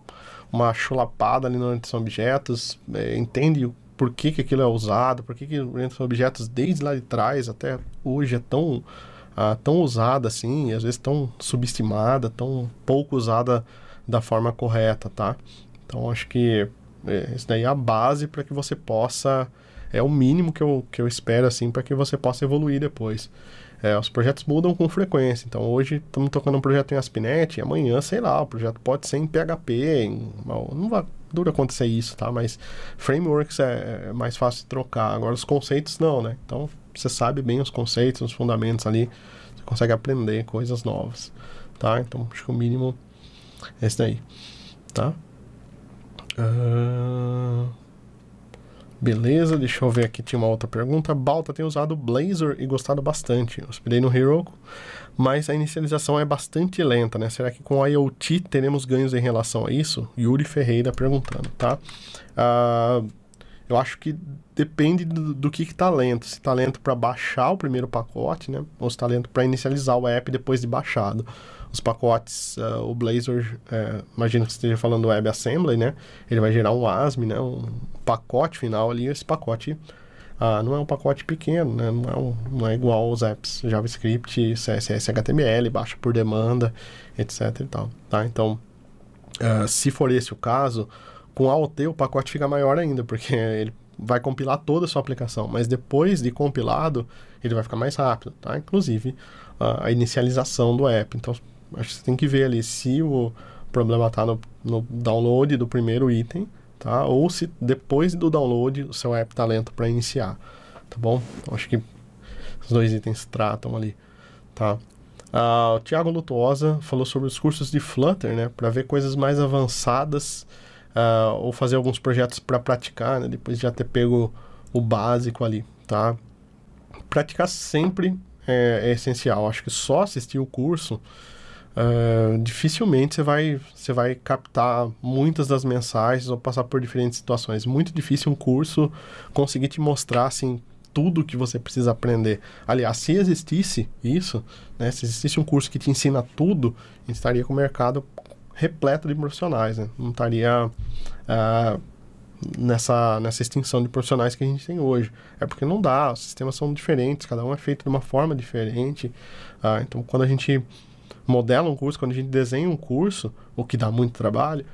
A: uma chulapada ali na orientação a objetos, é, entende por que, que aquilo é usado, por que, que orientação a objetos desde lá de trás até hoje é tão, ah, tão usada assim, às vezes tão subestimada, tão pouco usada da forma correta, tá? Então acho que é, isso daí é a base para que você possa é o mínimo que eu, que eu espero, assim, para que você possa evoluir depois. É, os projetos mudam com frequência, então hoje estamos tocando um projeto em Aspinet, e amanhã, sei lá, o projeto pode ser em PHP, em, não vai dura acontecer isso, tá? Mas frameworks é, é, mais fácil de trocar, agora os conceitos não, né? Então você sabe bem os conceitos, os fundamentos ali, você consegue aprender coisas novas, tá? Então acho que o mínimo é esse daí, tá? Uh... Beleza, deixa eu ver aqui, tinha uma outra pergunta. Balta tem usado Blazor e gostado bastante. Eu hospedei no Heroku, mas a inicialização é bastante lenta, né? Será que com IoT teremos ganhos em relação a isso? Yuri Ferreira perguntando, tá? Uh, eu acho que depende do, do que está lento. Se está lento para baixar o primeiro pacote, né? Ou se está lento para inicializar o app depois de baixado os pacotes, uh, o Blazor, uh, imagino que você esteja falando do WebAssembly, né? Ele vai gerar um ASM, né? Um pacote final ali, esse pacote uh, não é um pacote pequeno, né? Não é, um, não é igual aos apps JavaScript, CSS, HTML, baixa por demanda, etc e tal, tá? Então, uh, se for esse o caso, com AOT o pacote fica maior ainda, porque ele vai compilar toda a sua aplicação, mas depois de compilado, ele vai ficar mais rápido, tá? Inclusive, a inicialização do app. Então, acho que você tem que ver ali se o problema está no, no, download do primeiro item, tá? Ou se depois do download o seu app está lento para iniciar, tá bom? Então, acho que os dois itens tratam ali, tá? Ah, o Thiago Lutuosa falou sobre os cursos de Flutter, né? Para ver coisas mais avançadas ah, ou fazer alguns projetos para praticar, né? Depois de já ter pego o básico ali, tá? Praticar sempre é, é essencial. Acho que só assistir o curso Uh, dificilmente você vai, você vai captar muitas das mensagens ou passar por diferentes situações. Muito difícil um curso conseguir te mostrar assim tudo que você precisa aprender. Aliás, se existisse isso, né, se existisse um curso que te ensina tudo, a gente estaria com o mercado repleto de profissionais, né? Não estaria uh, nessa, nessa extinção de profissionais que a gente tem hoje. É porque não dá, os sistemas são diferentes, cada um é feito de uma forma diferente. Ah, então, quando a gente modela um curso, quando a gente desenha um curso, o que dá muito trabalho,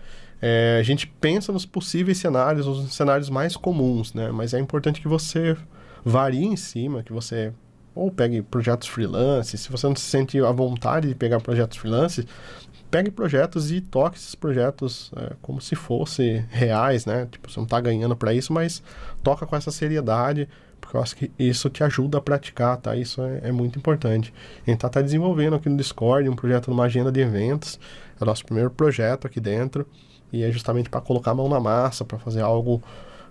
A: é, a gente pensa nos possíveis cenários, os cenários mais comuns, né? Mas é importante que você varie em cima, que você ou pegue projetos freelance, se você não se sente à vontade de pegar projetos freelance, pegue projetos e toque esses projetos é, como se fossem reais, né? Tipo, você não está ganhando para isso, mas toca com essa seriedade, porque eu acho que isso te ajuda a praticar, tá? Isso é, é muito importante. A gente está tá desenvolvendo aqui no Discord um projeto numa agenda de eventos, é o nosso primeiro projeto aqui dentro, e é justamente para colocar a mão na massa, para fazer algo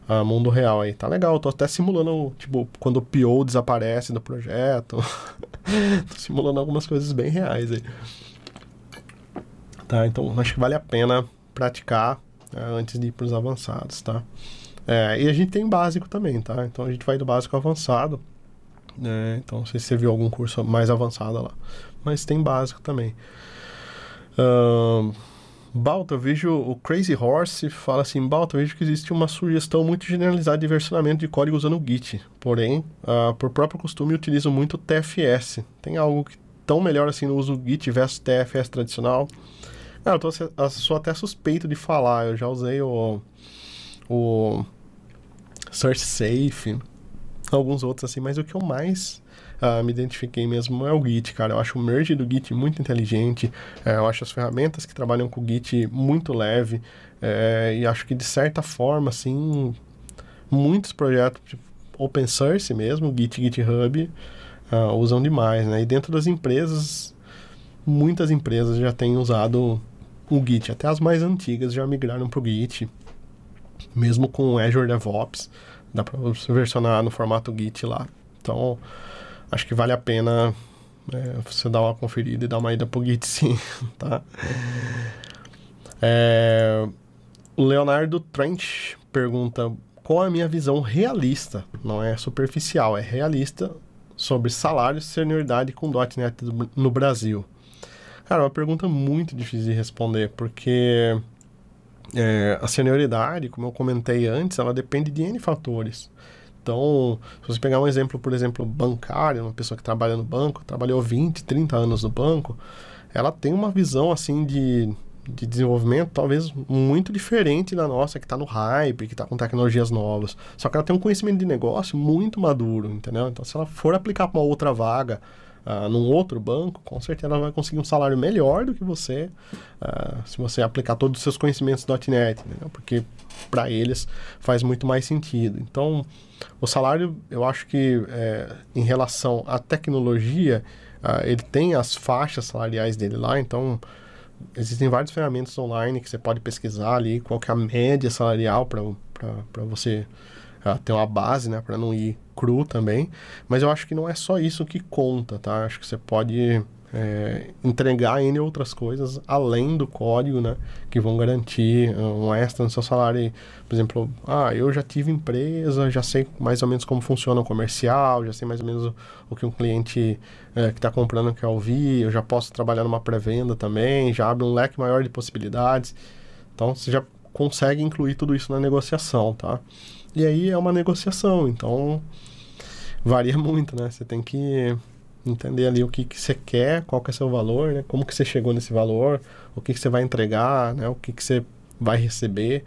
A: a mundo real aí. Tá legal, tô até simulando, tipo, quando o PO desaparece do projeto. tô simulando algumas coisas bem reais aí. Tá, então acho que vale a pena praticar né, antes de ir para os avançados, tá? É, e a gente tem básico também, tá? Então a gente vai do básico ao avançado. Né? Então, se você viu algum curso mais avançado lá. Mas tem básico também. Uh, Balta, eu vejo o Crazy Horse fala assim: Balta, eu vejo que existe uma sugestão muito generalizada de versionamento de código usando o Git. Porém, uh, por próprio costume, utilizo muito TFS. Tem algo que tão melhor assim no uso Git versus TFS tradicional? Ah, eu, tô, sou até suspeito de falar. Eu já usei o, o Search Safe, alguns outros assim, mas o que eu mais uh, me identifiquei mesmo é o Git, cara. Eu acho o merge do Git muito inteligente, é, eu acho as ferramentas que trabalham com o Git muito leve, é, e acho que de certa forma, assim, muitos projetos tipo, open source mesmo, Git, GitHub, uh, usam demais, né? E dentro das empresas, muitas empresas já têm usado o Git, até as mais antigas já migraram para o Git, mesmo com Azure DevOps, dá para versionar no formato Git lá. Então, acho que vale a pena é, você dar uma conferida e dar uma ida pro Git sim, tá? É, o Leonardo Trent pergunta qual é a minha visão realista, não é superficial, é realista sobre salário e senioridade com .NET no Brasil. Cara, é uma pergunta muito difícil de responder, porque é, a senioridade, como eu comentei antes, ela depende de N fatores. Então, se você pegar um exemplo, por exemplo, bancário, uma pessoa que trabalha no banco, trabalhou 20, 30 anos no banco, ela tem uma visão assim de, de desenvolvimento talvez muito diferente da nossa, que está no hype, que está com tecnologias novas. Só que ela tem um conhecimento de negócio muito maduro, entendeu? Então, se ela for aplicar para uma outra vaga, uh, num outro banco, com certeza ela vai conseguir um salário melhor do que você, uh, se você aplicar todos os seus conhecimentos .NET, entendeu? Porque para eles faz muito mais sentido. Então, o salário, eu acho que é, em relação à tecnologia, uh, ele tem as faixas salariais dele lá, então existem várias ferramentas online que você pode pesquisar ali qual é a média salarial para você ter uma base, né, para não ir cru também. Mas eu acho que não é só isso que conta, tá? Acho que você pode é, entregar N outras coisas além do código, né? Que vão garantir uh, um extra no seu salário. Por exemplo, ah, eu já tive empresa, já sei mais ou menos como funciona o comercial, já sei mais ou menos o, o que um cliente é, que está comprando quer ouvir, eu já posso trabalhar numa pré-venda também, já abre um leque maior de possibilidades. Então, você já consegue incluir tudo isso na negociação, tá? E aí é uma negociação, então varia muito, né? Você tem que entender ali o que, que você quer, qual que é seu valor, né? Como que você chegou nesse valor, o que, que você vai entregar, né? O que, que você vai receber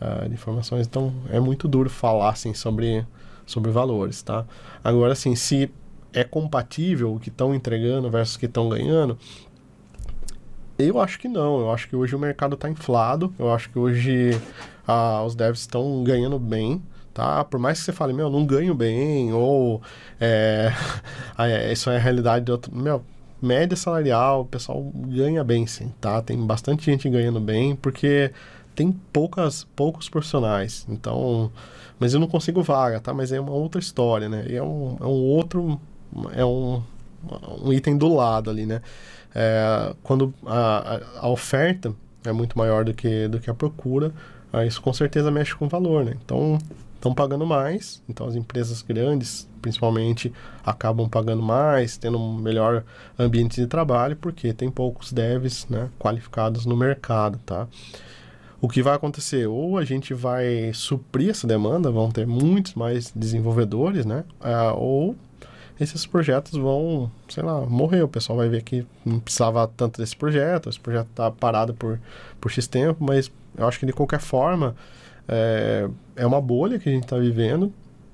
A: uh, de informações. Então, é muito duro falar, assim, sobre, sobre valores, tá? Agora, assim, se é compatível o que estão entregando versus o que estão ganhando, eu acho que não. Eu acho que hoje o mercado está inflado. Eu acho que hoje uh, os devs estão ganhando bem tá? Por mais que você fale, meu, não ganho bem, ou é, é, isso é a realidade de outro. Meu, média salarial, o pessoal ganha bem sim, tá? Tem bastante gente ganhando bem, porque tem poucas, poucos profissionais. Então, mas eu não consigo vaga, tá? Mas é uma outra história, né? E é um, é um outro, é um, um item do lado ali, né? É, quando a, a, oferta é muito maior do que, do que a procura, isso com certeza mexe com o valor, né? Então, estão pagando mais, então as empresas grandes, principalmente, acabam pagando mais, tendo um melhor ambiente de trabalho, porque tem poucos devs né, qualificados no mercado, tá? o que vai acontecer? Ou a gente vai suprir essa demanda, vão ter muitos mais desenvolvedores, né? Uh, ou esses projetos vão, sei lá, morrer. O pessoal vai ver que não precisava tanto desse projeto, esse projeto está parado por, por X tempo, mas eu acho que de qualquer forma é, é uma bolha que a gente está vivendo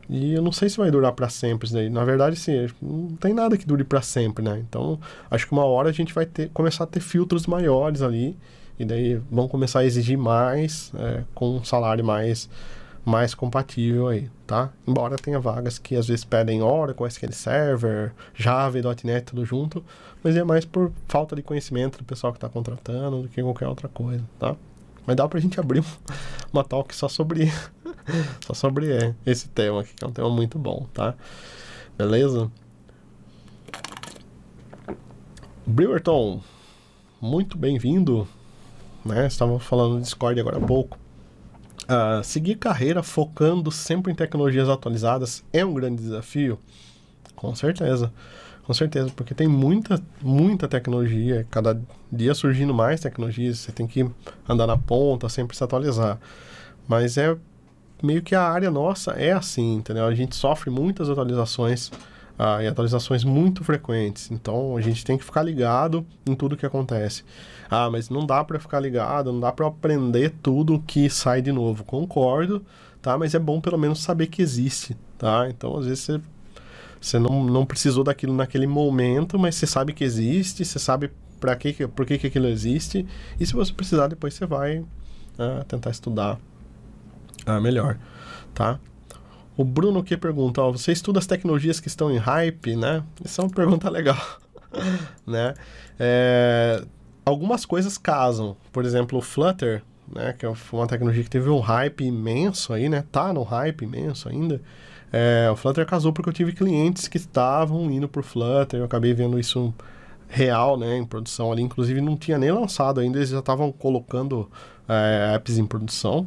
A: e eu não sei se vai durar para sempre isso daí. Na verdade, sim, não tem nada que dure para sempre, né? Então, acho que uma hora a gente vai ter, começar a ter filtros maiores ali e daí vão começar a exigir mais é, com um salário mais mais compatível aí, tá? Embora tenha vagas que às vezes pedem Oracle, SQL Server, Java .NET tudo junto, mas é mais por falta de conhecimento do pessoal que está contratando do que qualquer outra coisa, tá? Mas dá pra gente abrir uma talk só sobre só sobre esse tema aqui, que é um tema muito bom, tá? Beleza? Brewerton, muito bem-vindo, né? Estava falando no Discord agora há pouco. Uh, seguir carreira focando sempre em tecnologias atualizadas é um grande desafio? Com certeza. Com certeza, porque tem muita, muita tecnologia, cada dia surgindo mais tecnologias, você tem que andar na ponta, sempre se atualizar. Mas é meio que a área nossa é assim, entendeu? A gente sofre muitas atualizações ah, atualizações muito frequentes. Então a gente tem que ficar ligado em tudo que acontece. Ah, mas não dá para ficar ligado, não dá para aprender tudo que sai de novo. Concordo, tá? Mas é bom pelo menos saber que existe, tá? Então às vezes você você não, não precisou daquilo naquele momento, mas você sabe que existe, você sabe para que, por que, que aquilo existe. E se você precisar, depois você vai uh, tentar estudar uh, melhor, tá? O Bruno que pergunta, ó, você estuda as tecnologias que estão em hype, né? Essa é uma pergunta legal, né? É, algumas coisas casam. Por exemplo, o Flutter, né? Que é uma tecnologia que teve um hype imenso aí, né? Tá no hype imenso ainda. É, o Flutter casou porque eu tive clientes que estavam indo por Flutter, eu acabei vendo isso real, né, em produção ali. Inclusive não tinha nem lançado ainda, eles já estavam colocando é, apps em produção.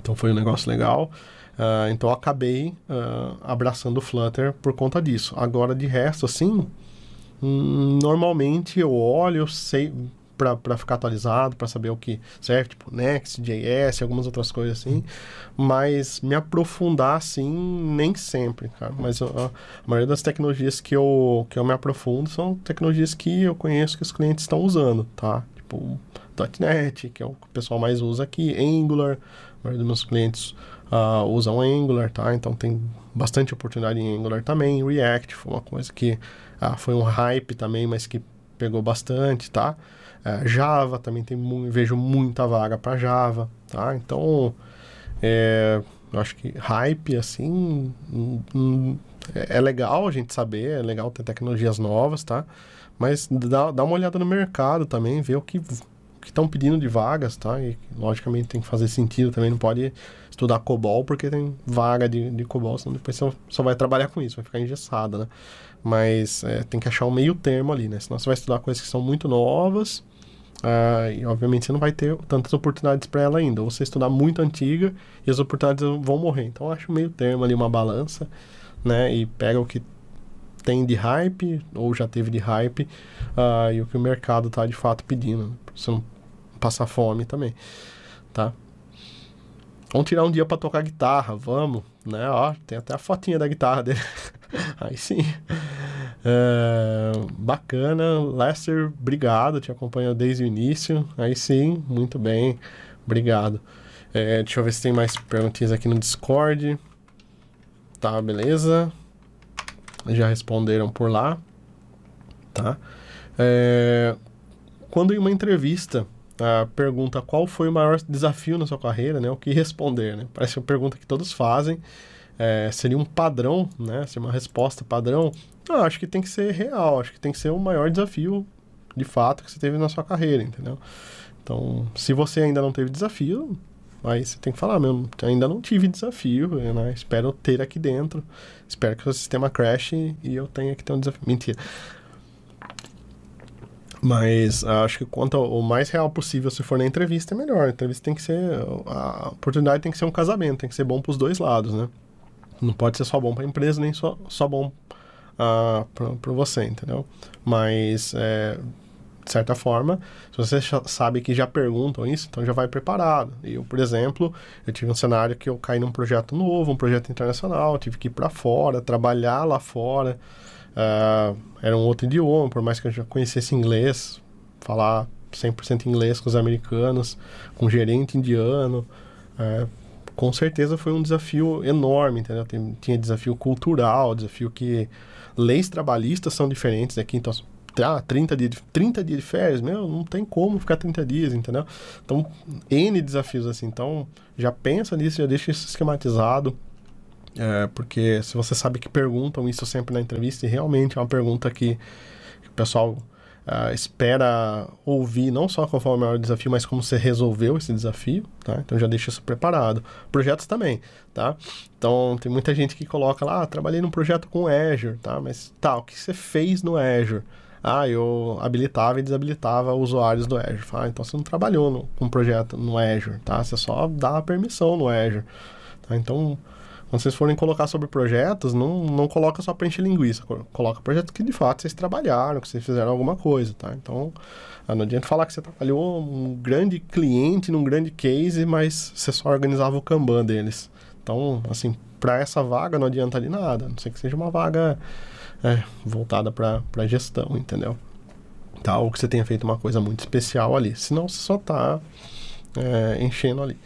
A: Então foi um negócio legal. Uh, então eu acabei uh, abraçando o Flutter por conta disso. Agora, de resto, assim, hum, normalmente eu olho, eu sei, para ficar atualizado, para saber o que serve, tipo Next.js, algumas outras coisas assim, mas me aprofundar assim nem sempre, cara. Mas a, a, maioria das tecnologias que eu, que eu me aprofundo são tecnologias que eu conheço que os clientes estão usando, tá? Tipo .NET, que é o que o pessoal mais usa aqui, Angular, a maioria dos meus clientes uh, usam Angular, tá? Então tem bastante oportunidade em Angular também, React foi uma coisa que uh, foi um hype também, mas que pegou bastante, tá? É, Java também tem vejo muita vaga para Java, tá? Então, é, eu acho que hype, assim, hum, hum, é, é legal a gente saber, é legal ter tecnologias novas, tá? Mas dá, dá uma olhada no mercado também, ver o que estão pedindo de vagas, tá? E logicamente tem que fazer sentido também, não pode estudar COBOL porque tem vaga de, de COBOL, senão depois você só vai trabalhar com isso, vai ficar engessado, né? Mas é, tem que achar um meio termo ali, né? Senão você vai estudar coisas que são muito novas Uh, e obviamente você não vai ter tantas oportunidades para ela ainda. Ou você estudar muito antiga e as oportunidades vão morrer. Então acho meio termo ali uma balança, né? E pega o que tem de hype ou já teve de hype uh, e o que o mercado tá de fato pedindo. Pra você não passar fome também, tá? Vamos tirar um dia para tocar guitarra, vamos, né? Ó, tem até a fotinha da guitarra dele. Aí sim. É, bacana. Lester, obrigado. Te acompanho desde o início. Aí sim, muito bem. Obrigado. É, deixa eu ver se tem mais perguntinhas aqui no Discord. Tá, beleza. Já responderam por lá. Tá. É, quando em uma entrevista a pergunta qual foi o maior desafio na sua carreira, né? O que responder, né? Parece uma pergunta que todos fazem. É, seria um padrão, né? Seria uma resposta padrão. Eu acho que tem que ser real, acho que tem que ser o maior desafio, de fato, que você teve na sua carreira, entendeu? Então, se você ainda não teve desafio, aí você tem que falar mesmo, ainda não tive desafio, né? Espero ter aqui dentro. Espero que o sistema crash e eu tenha que ter um desafio. Mentira. Mas acho que quanto o mais real possível, se for na entrevista, é melhor. A entrevista tem que ser. A oportunidade tem que ser um casamento, tem que ser bom para os dois lados, né? Não pode ser só bom para a empresa, nem só, só bom uh, para você, entendeu? Mas é, de certa forma, se você sabe que já perguntam isso, então já vai preparado. Eu, por exemplo, eu tive um cenário que eu caí num projeto novo, um projeto internacional, tive que ir para fora, trabalhar lá fora. Uh, era um outro idioma, por mais que eu já conhecesse inglês, falar 100% inglês com os americanos, com gerente indiano. Uh, com certeza foi um desafio enorme, entendeu? Tem, tinha desafio cultural, desafio que leis trabalhistas são diferentes aqui, então ah, 30 dias, de, 30 dias de férias, meu, não tem como ficar 30 dias, entendeu? Então, N desafios assim. Então, já pensa nisso, já deixa isso esquematizado. É, porque se você sabe que perguntam isso sempre na entrevista, e realmente é uma pergunta que, que o pessoal Uh, espera ouvir não só qual foi o maior desafio, mas como você resolveu esse desafio, tá? Então já deixa isso preparado. Projetos também, tá? Então tem muita gente que coloca lá, ah, trabalhei num projeto com Azure, tá? Mas tá, o que você fez no Azure? Ah, eu habilitava e desabilitava usuários do Azure. Ah, então você não trabalhou no, com um projeto no Azure, tá? Você só dá a permissão no Azure, tá? Então quando vocês forem colocar sobre projetos, não, não coloca só para encher linguiça, coloca projetos que de fato vocês trabalharam, que vocês fizeram alguma coisa, tá? Então, ah, não adianta falar que você trabalhou um grande cliente num grande case, mas você só organizava o Kanban deles. Então, assim, para essa vaga não adianta de nada, a não sei que seja uma vaga é, voltada para gestão, entendeu? Tá? Ou que você tenha feito uma coisa muito especial ali, senão você só está é, enchendo ali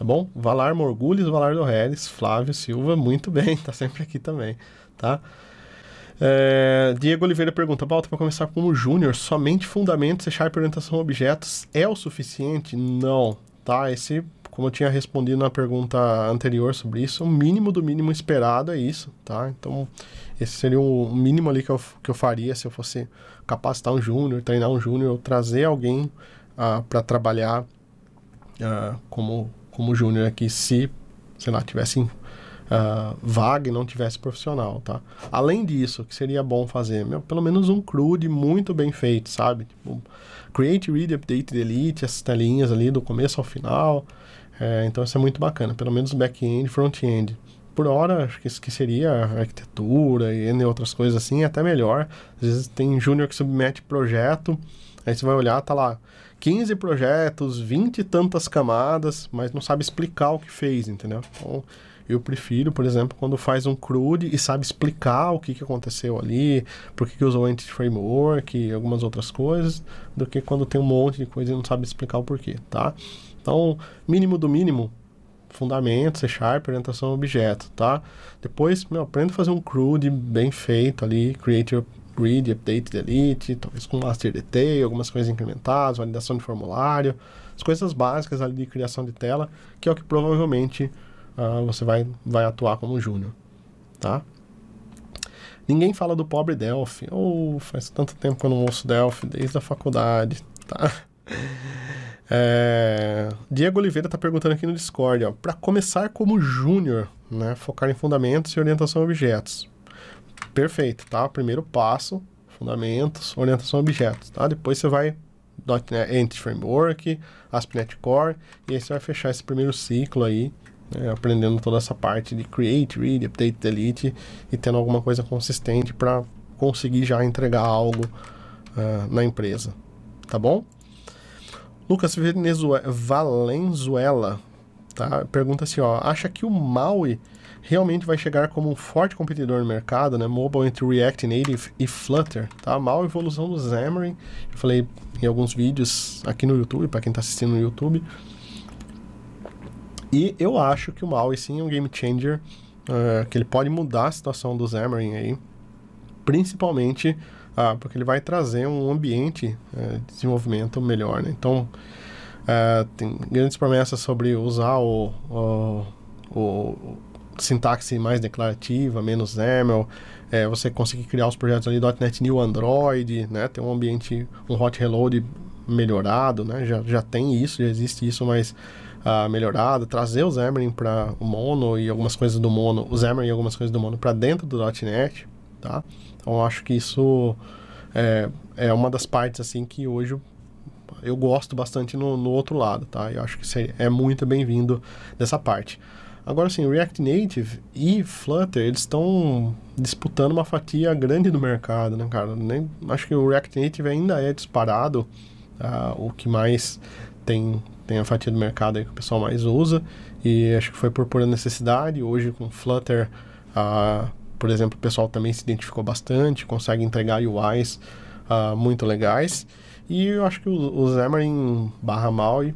A: tá bom? Valar Morgulhos, Valar do Reis, Flávio Silva, muito bem, tá sempre aqui também, tá? É, Diego Oliveira pergunta, Balta, para começar como júnior, somente fundamentos, C Sharp orientação a objetos é o suficiente? Não, tá? Esse, como eu tinha respondido na pergunta anterior sobre isso, o mínimo do mínimo esperado é isso, tá? Então, esse seria o mínimo ali que eu, que eu faria se eu fosse capacitar um júnior, treinar um júnior, trazer alguém ah, para trabalhar uh, como como júnior aqui se, sei lá, tivesse uh, vaga e não tivesse profissional, tá? Além disso, que seria bom fazer? Meu, pelo menos um CRUD muito bem feito, sabe? Tipo, create, read, update, delete, essas telinhas ali do começo ao final. É, então isso é muito bacana, pelo menos back-end, front-end. Por hora, acho que isso seria arquitetura e outras coisas assim, é até melhor. Às vezes tem júnior que submete projeto, aí você vai olhar, tá lá, 15 projetos, 20 e tantas camadas, mas não sabe explicar o que fez, entendeu? Então, eu prefiro, por exemplo, quando faz um CRUD e sabe explicar o que, que aconteceu ali, por que, que usou Entity Framework e algumas outras coisas, do que quando tem um monte de coisa e não sabe explicar o porquê, tá? Então, mínimo do mínimo, fundamentos, C Sharp, orientação a objeto, tá? Depois, meu, aprenda a fazer um CRUD bem feito ali, create your read, update, delete, talvez com master detail, algumas coisas incrementadas, validação de formulário, as coisas básicas ali de criação de tela, que é o que provavelmente uh, você vai, vai atuar como júnior, tá? Ninguém fala do pobre Delphi. Oh, faz tanto tempo que eu não ouço Delphi, desde a faculdade, tá? É... Diego Oliveira está perguntando aqui no Discord, para começar como júnior, né, focar em fundamentos e orientação a objetos. Perfeito, tá? Primeiro passo, fundamentos, orientação a objetos, tá? Depois você vai .NET Entity Framework, ASP.NET Core, e aí você vai fechar esse primeiro ciclo aí, né, aprendendo toda essa parte de Create, Read, Update, Delete, e tendo alguma coisa consistente para conseguir já entregar algo uh, na empresa, tá bom? Lucas Valenzuela, tá? Pergunta assim, ó, acha que o MAUI realmente vai chegar como um forte competidor no mercado, né? Mobile entre React Native e Flutter, tá? Mal evolução do Xamarin. Eu falei em alguns vídeos aqui no YouTube, para quem está assistindo no YouTube. E eu acho que o Maui sim é um game changer, uh, que ele pode mudar a situação do Xamarin aí, principalmente uh, porque ele vai trazer um ambiente uh, de desenvolvimento melhor, né? Então, uh, tem grandes promessas sobre usar o, o, o sintaxe mais declarativa, menos YAML, é, você conseguir criar os projetos ali .NET New Android, né, ter um ambiente, um hot reload melhorado, né, já, já tem isso, já existe isso, mas uh, melhorado, trazer o Xamarin para o Mono e algumas coisas do Mono, o Xamarin e algumas coisas do Mono para dentro do .NET, tá? Então acho que isso é, é uma das partes assim que hoje eu gosto bastante no, no outro lado, tá? Eu acho que é muito bem-vindo dessa parte. Agora, sim, React Native e Flutter, eles estão disputando uma fatia grande do mercado, né, cara? Nem, acho que o React Native ainda é disparado uh, o que mais tem, tem a fatia do mercado aí que o pessoal mais usa. E acho que foi por pura necessidade. Hoje, com Flutter, uh, por exemplo, o pessoal também se identificou bastante, consegue entregar UIs uh, muito legais. E eu acho que o, o Xamarin barra Maui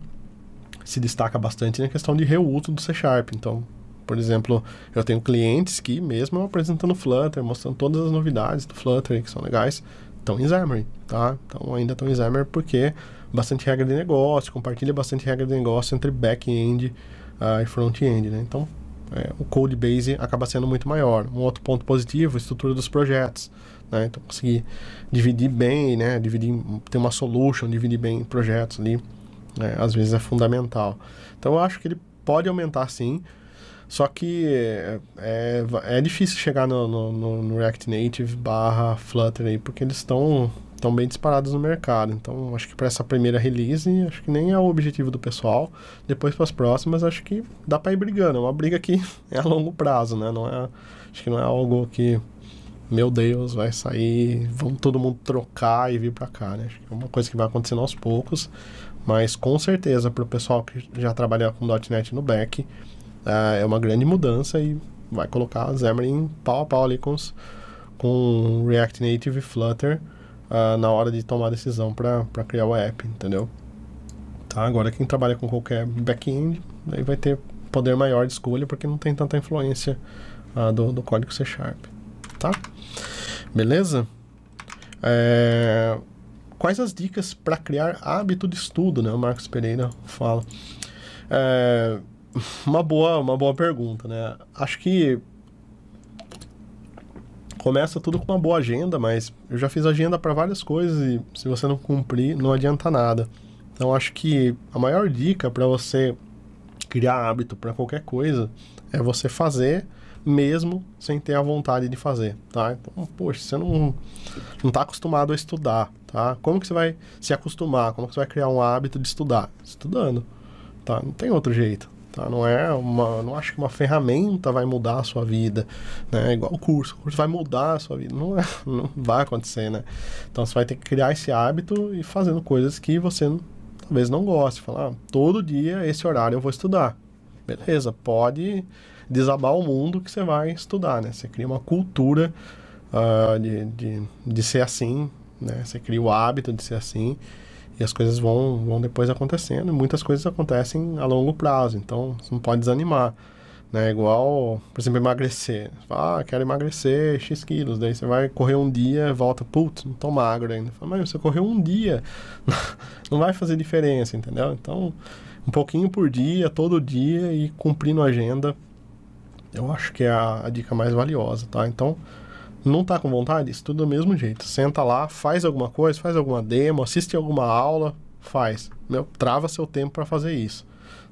A: se destaca bastante na questão de reuso do C Sharp. Então, por exemplo, eu tenho clientes que, mesmo apresentando Flutter, mostrando todas as novidades do Flutter que são legais, estão em Xamarin, tá? Então, ainda estão em Xamarin porque bastante regra de negócio, compartilha bastante regra de negócio entre back-end uh, e front-end, né? Então, é, o code base acaba sendo muito maior. Um outro ponto positivo, a estrutura dos projetos. Né? Então, conseguir dividir bem, né? Dividir, ter uma solution, dividir bem projetos ali né? Às vezes é fundamental. Então eu acho que ele pode aumentar sim, só que é, é, é difícil chegar no, no, no, React Native barra Flutter aí, porque eles estão estão bem disparados no mercado. Então, acho que para essa primeira release, acho que nem é o objetivo do pessoal. Depois para as próximas, acho que dá para ir brigando. É uma briga que é a longo prazo, né? Não é, acho que não é algo que meu Deus, vai sair, vamos todo mundo trocar e vir para cá, né? Acho que é uma coisa que vai acontecendo aos poucos. Mas com certeza, para o pessoal que já trabalha com .NET no back, uh, é uma grande mudança e vai colocar a Xamarin pau a pau ali com, os, com React Native e Flutter uh, na hora de tomar a decisão para criar o app, entendeu? Tá, agora quem trabalha com qualquer back-end aí vai ter poder maior de escolha porque não tem tanta influência uh, do, do código C Sharp, tá? Beleza? É quais as dicas para criar hábito de estudo, né? O Marcos Pereira fala. É, uma boa, uma boa pergunta, né? Acho que começa tudo com uma boa agenda, mas eu já fiz agenda para várias coisas e se você não cumprir, não adianta nada. Então acho que a maior dica para você criar hábito para qualquer coisa é você fazer mesmo sem ter a vontade de fazer, tá? Então, poxa, você não não está acostumado a estudar, tá? Como que você vai se acostumar? Como que você vai criar um hábito de estudar? Estudando, tá? Não tem outro jeito, tá? Não é uma, não acho que uma ferramenta vai mudar a sua vida, né? Igual o curso, o curso vai mudar a sua vida, não é, não vai acontecer, né? Então você vai ter que criar esse hábito e fazendo coisas que você talvez não goste, falar, ah, todo dia esse horário eu vou estudar. Beleza, pode desabar o mundo que você vai estudar, né? Você cria uma cultura uh, de, de, de ser assim, né? Você cria o hábito de ser assim e as coisas vão, vão depois acontecendo. E muitas coisas acontecem a longo prazo, então você não pode desanimar. Né? Igual, por exemplo, emagrecer. Você fala, ah, quero emagrecer X quilos. Daí você vai correr um dia, volta, putz, não tô magro ainda. Fala, mas você correu um dia, não vai fazer diferença, entendeu? Então, um pouquinho por dia, todo dia e cumprindo a agenda eu acho que é a, a dica mais valiosa, tá? Então, não tá com vontade? Estuda do mesmo jeito. Senta lá, faz alguma coisa, faz alguma demo, assiste alguma aula, faz. Meu, trava seu tempo para fazer isso,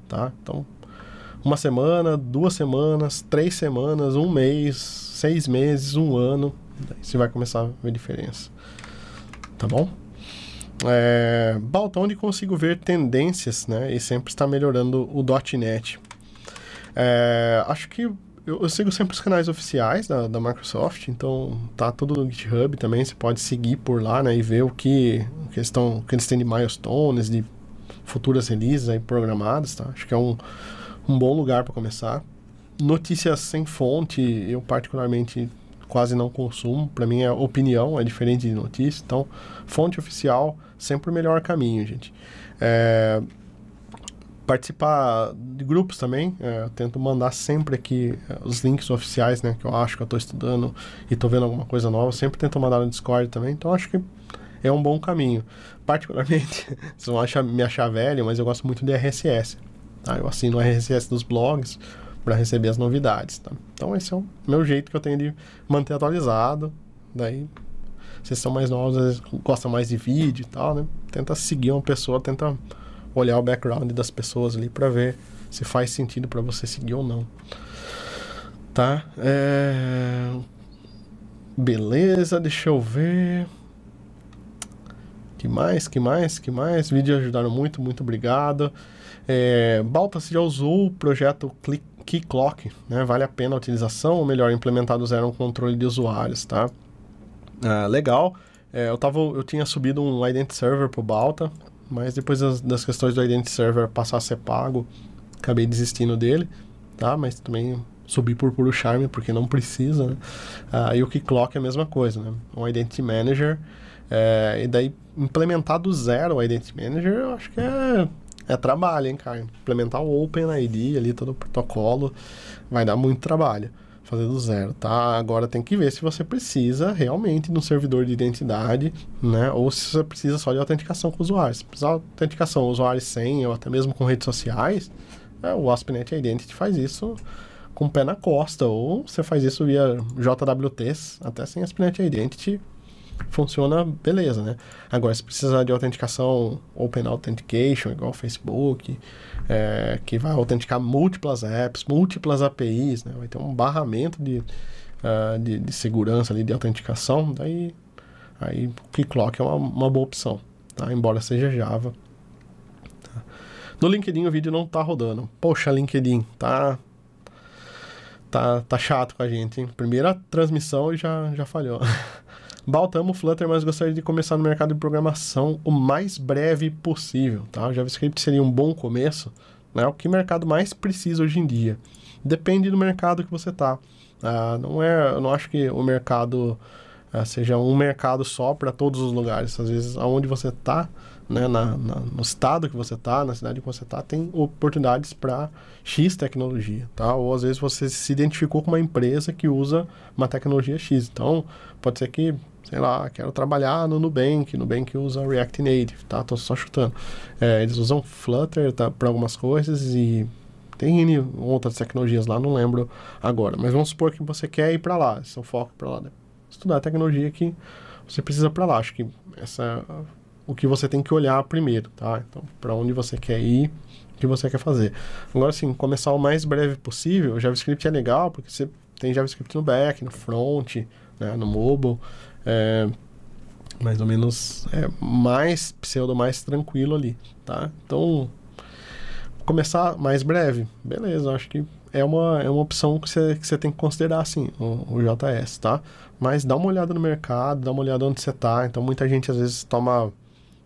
A: tá? Então, uma semana, duas semanas, três semanas, um mês, seis meses, um ano, daí você vai começar a ver diferença. Tá bom? É, Balta, onde consigo ver tendências, né? E sempre está melhorando o .NET. É, acho que eu, eu, sigo sempre os canais oficiais da, da, Microsoft, então tá tudo no GitHub também, você pode seguir por lá, né, e ver o que, o que, eles, estão, o que eles têm de milestones, de futuras releases aí programadas, tá? Acho que é um, um bom lugar para começar. Notícias sem fonte, eu particularmente quase não consumo, para mim é opinião, é diferente de notícia, então fonte oficial sempre o melhor caminho, gente. É, participar de grupos também. É, eu tento mandar sempre aqui é, os links oficiais, né? Que eu acho que eu estou estudando e estou vendo alguma coisa nova. Sempre tento mandar no Discord também. Então acho que é um bom caminho. Particularmente, vocês vão achar, me achar velho, mas eu gosto muito de RSS. Tá? Eu assino o RSS dos blogs para receber as novidades. Tá? Então esse é o meu jeito que eu tenho de manter atualizado. Daí, vocês são mais novos, gostam mais de vídeo e tal, né? Tenta seguir uma pessoa, tenta olhar o background das pessoas ali para ver se faz sentido para você seguir ou não. Tá? É... Beleza, deixa eu ver. Que mais, que mais, que mais? Vídeos ajudaram muito, muito obrigado. É, Balta, você já usou o projeto Key Clock, né? Vale a pena a utilização, ou melhor, implementar do zero um controle de usuários, tá? Ah, legal. É, eu, tava, eu tinha subido um Identity Server pro Balta, mas depois das, das questões do Identity Server passar a ser pago, acabei desistindo dele, tá? Mas também subi por puro charme, porque não precisa, né? Ah, e o Keyclock é a mesma coisa, né? Um Identity Manager, é, e daí implementar do zero o Identity Manager, eu acho que é, é trabalho, hein, cara? Implementar o OpenID ali, todo o protocolo, vai dar muito trabalho fazer do zero, tá? Agora tem que ver se você precisa realmente de um servidor de identidade, né? Ou se você precisa só de autenticação com usuários. Se precisar de autenticação usuário sem ou até mesmo com redes sociais, é, o AspNet Identity faz isso com o pé na costa, ou você faz isso via JWTs, até sem AspNet Identity funciona beleza, né? Agora, se precisar de autenticação Open Authentication, igual Facebook, é, que vai autenticar múltiplas apps, múltiplas APIs, né? Vai ter um barramento de, uh, de, de, segurança ali, de autenticação, daí aí o Keyclock é uma, uma boa opção, tá? Embora seja Java. Tá? No LinkedIn o vídeo não tá rodando. Poxa, LinkedIn, tá... Tá, tá chato com a gente, hein? Primeira transmissão e já, já falhou. Baltamo Flutter, mas gostaria de começar no mercado de programação o mais breve possível, tá? O JavaScript seria um bom começo, né? O que o mercado mais precisa hoje em dia. Depende do mercado que você tá. Ah, não é, eu não acho que o mercado ah, seja um mercado só para todos os lugares. Às vezes, aonde você tá, né, na, na, no estado que você está, na cidade que você está, tem oportunidades para X tecnologia, tá? Ou às vezes você se identificou com uma empresa que usa uma tecnologia X. Então, pode ser que sei lá, quero trabalhar no Nubank, Nubank usa React Native, tá? Tô só chutando. É, eles usam Flutter tá, para algumas coisas e tem outras tecnologias lá, não lembro agora. Mas vamos supor que você quer ir para lá, seu foco para lá, né? estudar a tecnologia que você precisa para lá. Acho que essa é o que você tem que olhar primeiro, tá? Então, para onde você quer ir, o que você quer fazer. Agora, assim, começar o mais breve possível. O JavaScript é legal porque você tem JavaScript no back, no front, né, no mobile é, mais ou menos é, mais pseudo, mais tranquilo ali, tá? Então, começar mais breve, beleza, acho que é uma, é uma opção que você, que você tem que considerar, assim, o, o JS, tá? Mas dá uma olhada no mercado, dá uma olhada onde você tá. Então, muita gente às vezes toma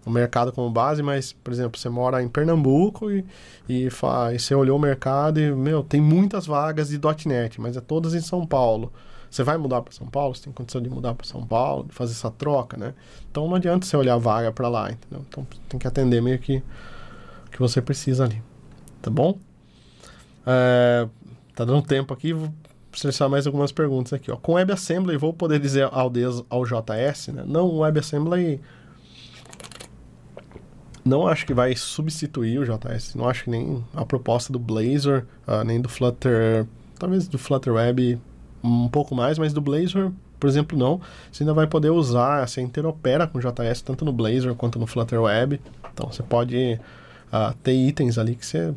A: o mercado como base, mas, por exemplo, você mora em Pernambuco e, e, faz, você olhou o mercado e, meu, tem muitas vagas de .NET, mas é todas em São Paulo. Você vai mudar para São Paulo, você tem condição de mudar para São Paulo, de fazer essa troca, né? Então não adianta você olhar a vaga para lá, entendeu? Então tem que atender meio que o que você precisa ali, tá bom? É, tá dando tempo aqui, vou selecionar mais algumas perguntas aqui, ó. Com WebAssembly vou poder dizer ao, ao JS, né? Não, o WebAssembly não acho que vai substituir o JS, não acho que nem a proposta do Blazor, uh, nem do Flutter, talvez do Flutter Web um pouco mais, mas do Blazor, por exemplo, não. Você ainda vai poder usar, você interopera com JS tanto no Blazor quanto no Flutter Web. Então você pode uh, ter itens ali que você,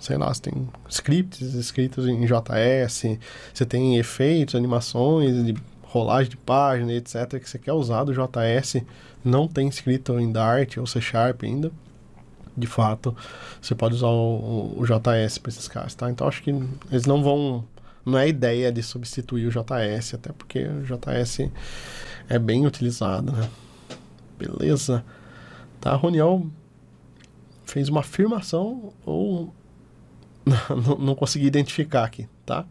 A: sei lá, você tem scripts escritos em JS, você tem efeitos, animações de rolagem de página, etc., que você quer usar do JS, não tem escrito em Dart ou C Sharp ainda. De fato, você pode usar o, o JS para esses casos, tá? Então acho que eles não vão não é ideia de substituir o JS, até porque o JS é bem utilizado, né? Beleza. Tá, Roniel fez uma afirmação ou não, não consegui identificar aqui, tá?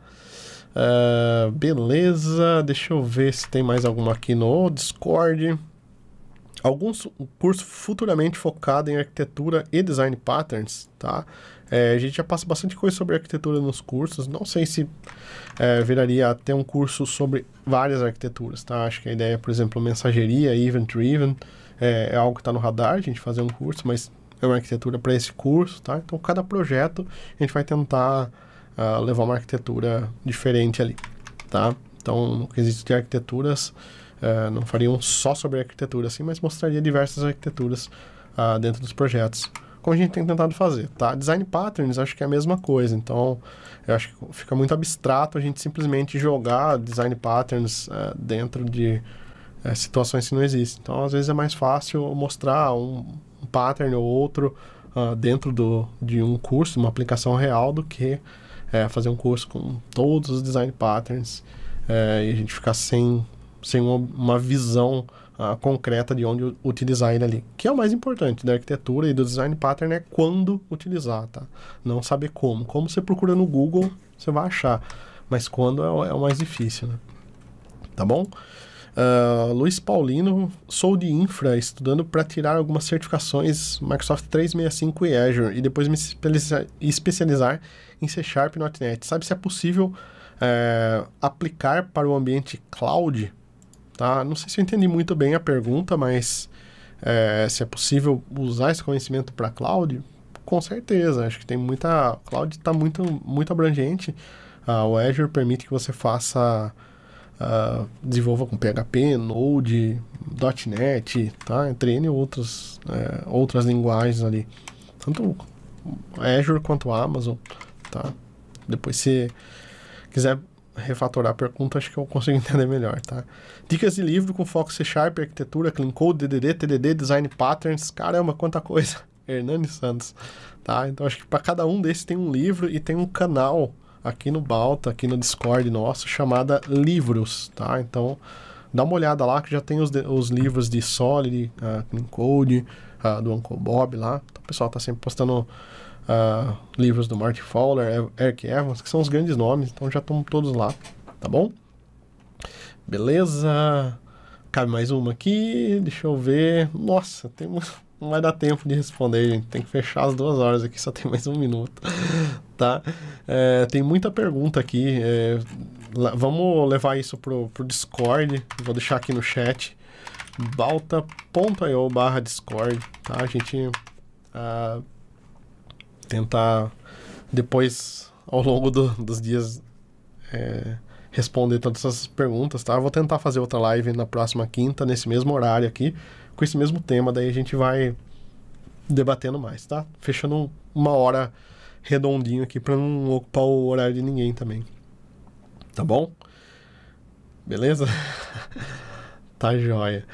A: Uh, beleza, deixa eu ver se tem mais alguma aqui no Discord. Alguns curso futuramente focado em arquitetura e design patterns, tá? É, a gente já passa bastante coisa sobre arquitetura nos cursos. Não sei se é, viraria até um curso sobre várias arquiteturas, tá? Acho que a ideia, por exemplo, mensageria, event driven, é, é algo que está no radar, a gente fazer um curso, mas é uma arquitetura para esse curso, tá? Então, cada projeto a gente vai tentar uh, levar uma arquitetura diferente ali, tá? Então, no quesito de arquiteturas, uh, não fariam só sobre arquitetura, assim, mas mostraria diversas arquiteturas uh, dentro dos projetos como a gente tem tentado fazer, tá? Design patterns, acho que é a mesma coisa. Então, eu acho que fica muito abstrato a gente simplesmente jogar design patterns uh, dentro de uh, situações que não existem. Então, às vezes é mais fácil mostrar um, um pattern ou outro uh, dentro do, de um curso, uma aplicação real, do que é, fazer um curso com todos os design patterns é, e a gente ficar sem, sem uma, uma visão uh, concreta de onde utilizar ele ali. Que é o mais importante da arquitetura e do design pattern é quando utilizar, tá? Não saber como. Como você procura no Google, você vai achar. Mas quando é, o, é o mais difícil, né? Tá bom? Uh, Luiz Paulino, sou de infra, estudando para tirar algumas certificações Microsoft 365 e Azure e depois me especializar em C Sharp e .NET. Sabe se é possível é, aplicar para o ambiente cloud? Tá? Não sei se eu entendi muito bem a pergunta, mas é, se é possível usar esse conhecimento para cloud, com certeza. Acho que tem muita. Cloud está muito, muito abrangente. Uh, o Azure permite que você faça uh, desenvolva com PHP, Node, .NET, tá? Entre N outras, é, outras linguagens ali. Tanto Azure quanto Amazon, tá? Depois se quiser refatorar a pergunta, acho que eu consigo entender melhor, tá? Dicas de livro com foco C Sharp, arquitetura, Clean Code, DDD, TDD, Design Patterns, caramba, quanta coisa! Hernani Santos, tá? Então acho que para cada um desses tem um livro e tem um canal aqui no Balta, aqui no Discord nosso, chamada Livros, tá? Então, dá uma olhada lá que já tem os, os livros de Solid, uh, Clean Code, uh, do Uncle Bob lá. Então, o pessoal tá sempre postando uh, livros do Marty Fowler, Eric Evans, que são os grandes nomes, então já estão todos lá, tá bom? Beleza? Cabe mais uma aqui, deixa eu ver. Nossa, tem não vai dar tempo de responder, gente. Tem que fechar as duas horas aqui, só tem mais um minuto, tá? É, tem muita pergunta aqui. É, vamos levar isso pro, pro Discord. Vou deixar aqui no chat. balta.io barra Discord, tá? A gente uh, tentar depois, ao longo do, dos dias, é, responder todas essas perguntas, tá? vou tentar fazer outra live na próxima quinta, nesse mesmo horário aqui com esse mesmo tema, daí a gente vai debatendo mais, tá? Fechando uma hora redondinho aqui para não ocupar o horário de ninguém também. Tá bom? Beleza? tá joia.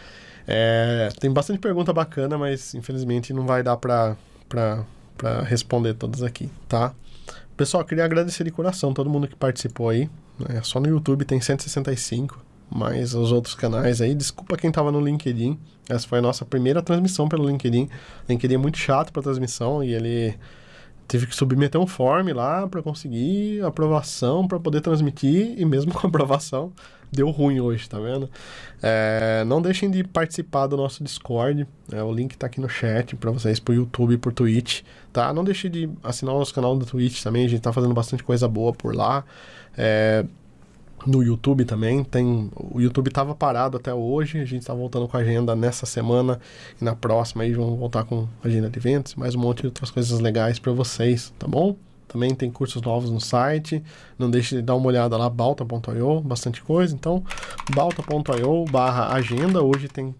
A: É, tem bastante pergunta bacana, mas infelizmente não vai dar pra, pra, pra responder todas aqui, tá? Pessoal, queria agradecer de coração todo mundo que participou aí. Né? Só no YouTube tem 165 mas os outros canais aí. Desculpa quem estava no LinkedIn. Essa foi a nossa primeira transmissão pelo LinkedIn. LinkedIn é muito chato para transmissão e ele teve que submeter um form lá para conseguir aprovação para poder transmitir e mesmo com aprovação deu ruim hoje, tá vendo? É, não deixem de participar do nosso Discord, é, o link tá aqui no chat para vocês por YouTube e por Twitch, tá? Não deixe de assinar o nosso canal do Twitch também, a gente tá fazendo bastante coisa boa por lá. É, no YouTube também. Tem, o YouTube estava parado até hoje, a gente está voltando com a agenda nessa semana e na próxima aí vamos voltar com agenda de eventos, mais um monte de outras coisas legais para vocês, tá bom? Também tem cursos novos no site, não deixe de dar uma olhada lá, balta.io, bastante coisa. Então, balta.io barra agenda, hoje tem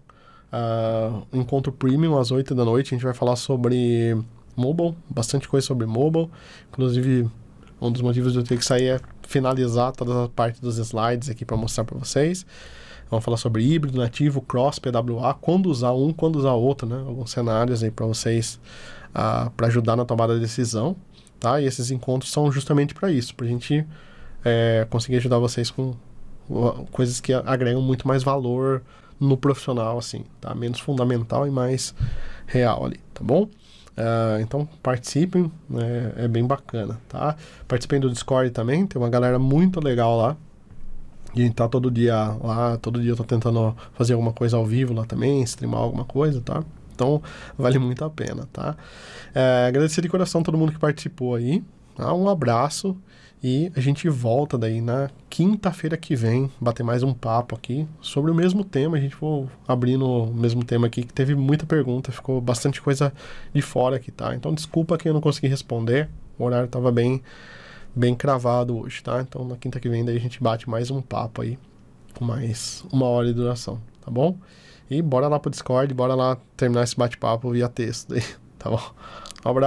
A: uh, encontro premium às 8 da noite, a gente vai falar sobre mobile, bastante coisa sobre mobile, inclusive um dos motivos de eu ter que sair é finalizar toda a parte dos slides aqui para mostrar para vocês. Vamos falar sobre híbrido, nativo, cross, PWA, quando usar um, quando usar outro, né? Alguns cenários aí para vocês, ah, para ajudar na tomada de decisão, tá? E esses encontros são justamente para isso, para a gente é, conseguir ajudar vocês com coisas que agregam muito mais valor no profissional, assim, tá? Menos fundamental e mais real ali, tá bom? Uh, então participem, né? é bem bacana, tá? Participem do Discord também, tem uma galera muito legal lá. E a gente tá todo dia lá, todo dia eu tô tentando fazer alguma coisa ao vivo lá também, streamar alguma coisa, tá? Então vale muito a pena, tá? É, agradecer de coração todo mundo que participou aí. Tá? Um abraço e a gente volta daí na quinta-feira que vem, bater mais um papo aqui sobre o mesmo tema. A gente vai abrindo o mesmo tema aqui, que teve muita pergunta, ficou bastante coisa de fora aqui, tá? Então desculpa que eu não consegui responder, o horário estava bem, bem cravado hoje, tá? Então na quinta que vem daí a gente bate mais um papo aí, com mais uma hora de duração, tá bom? E bora lá pro Discord, bora lá terminar esse bate-papo via texto aí, tá bom? Um abraço.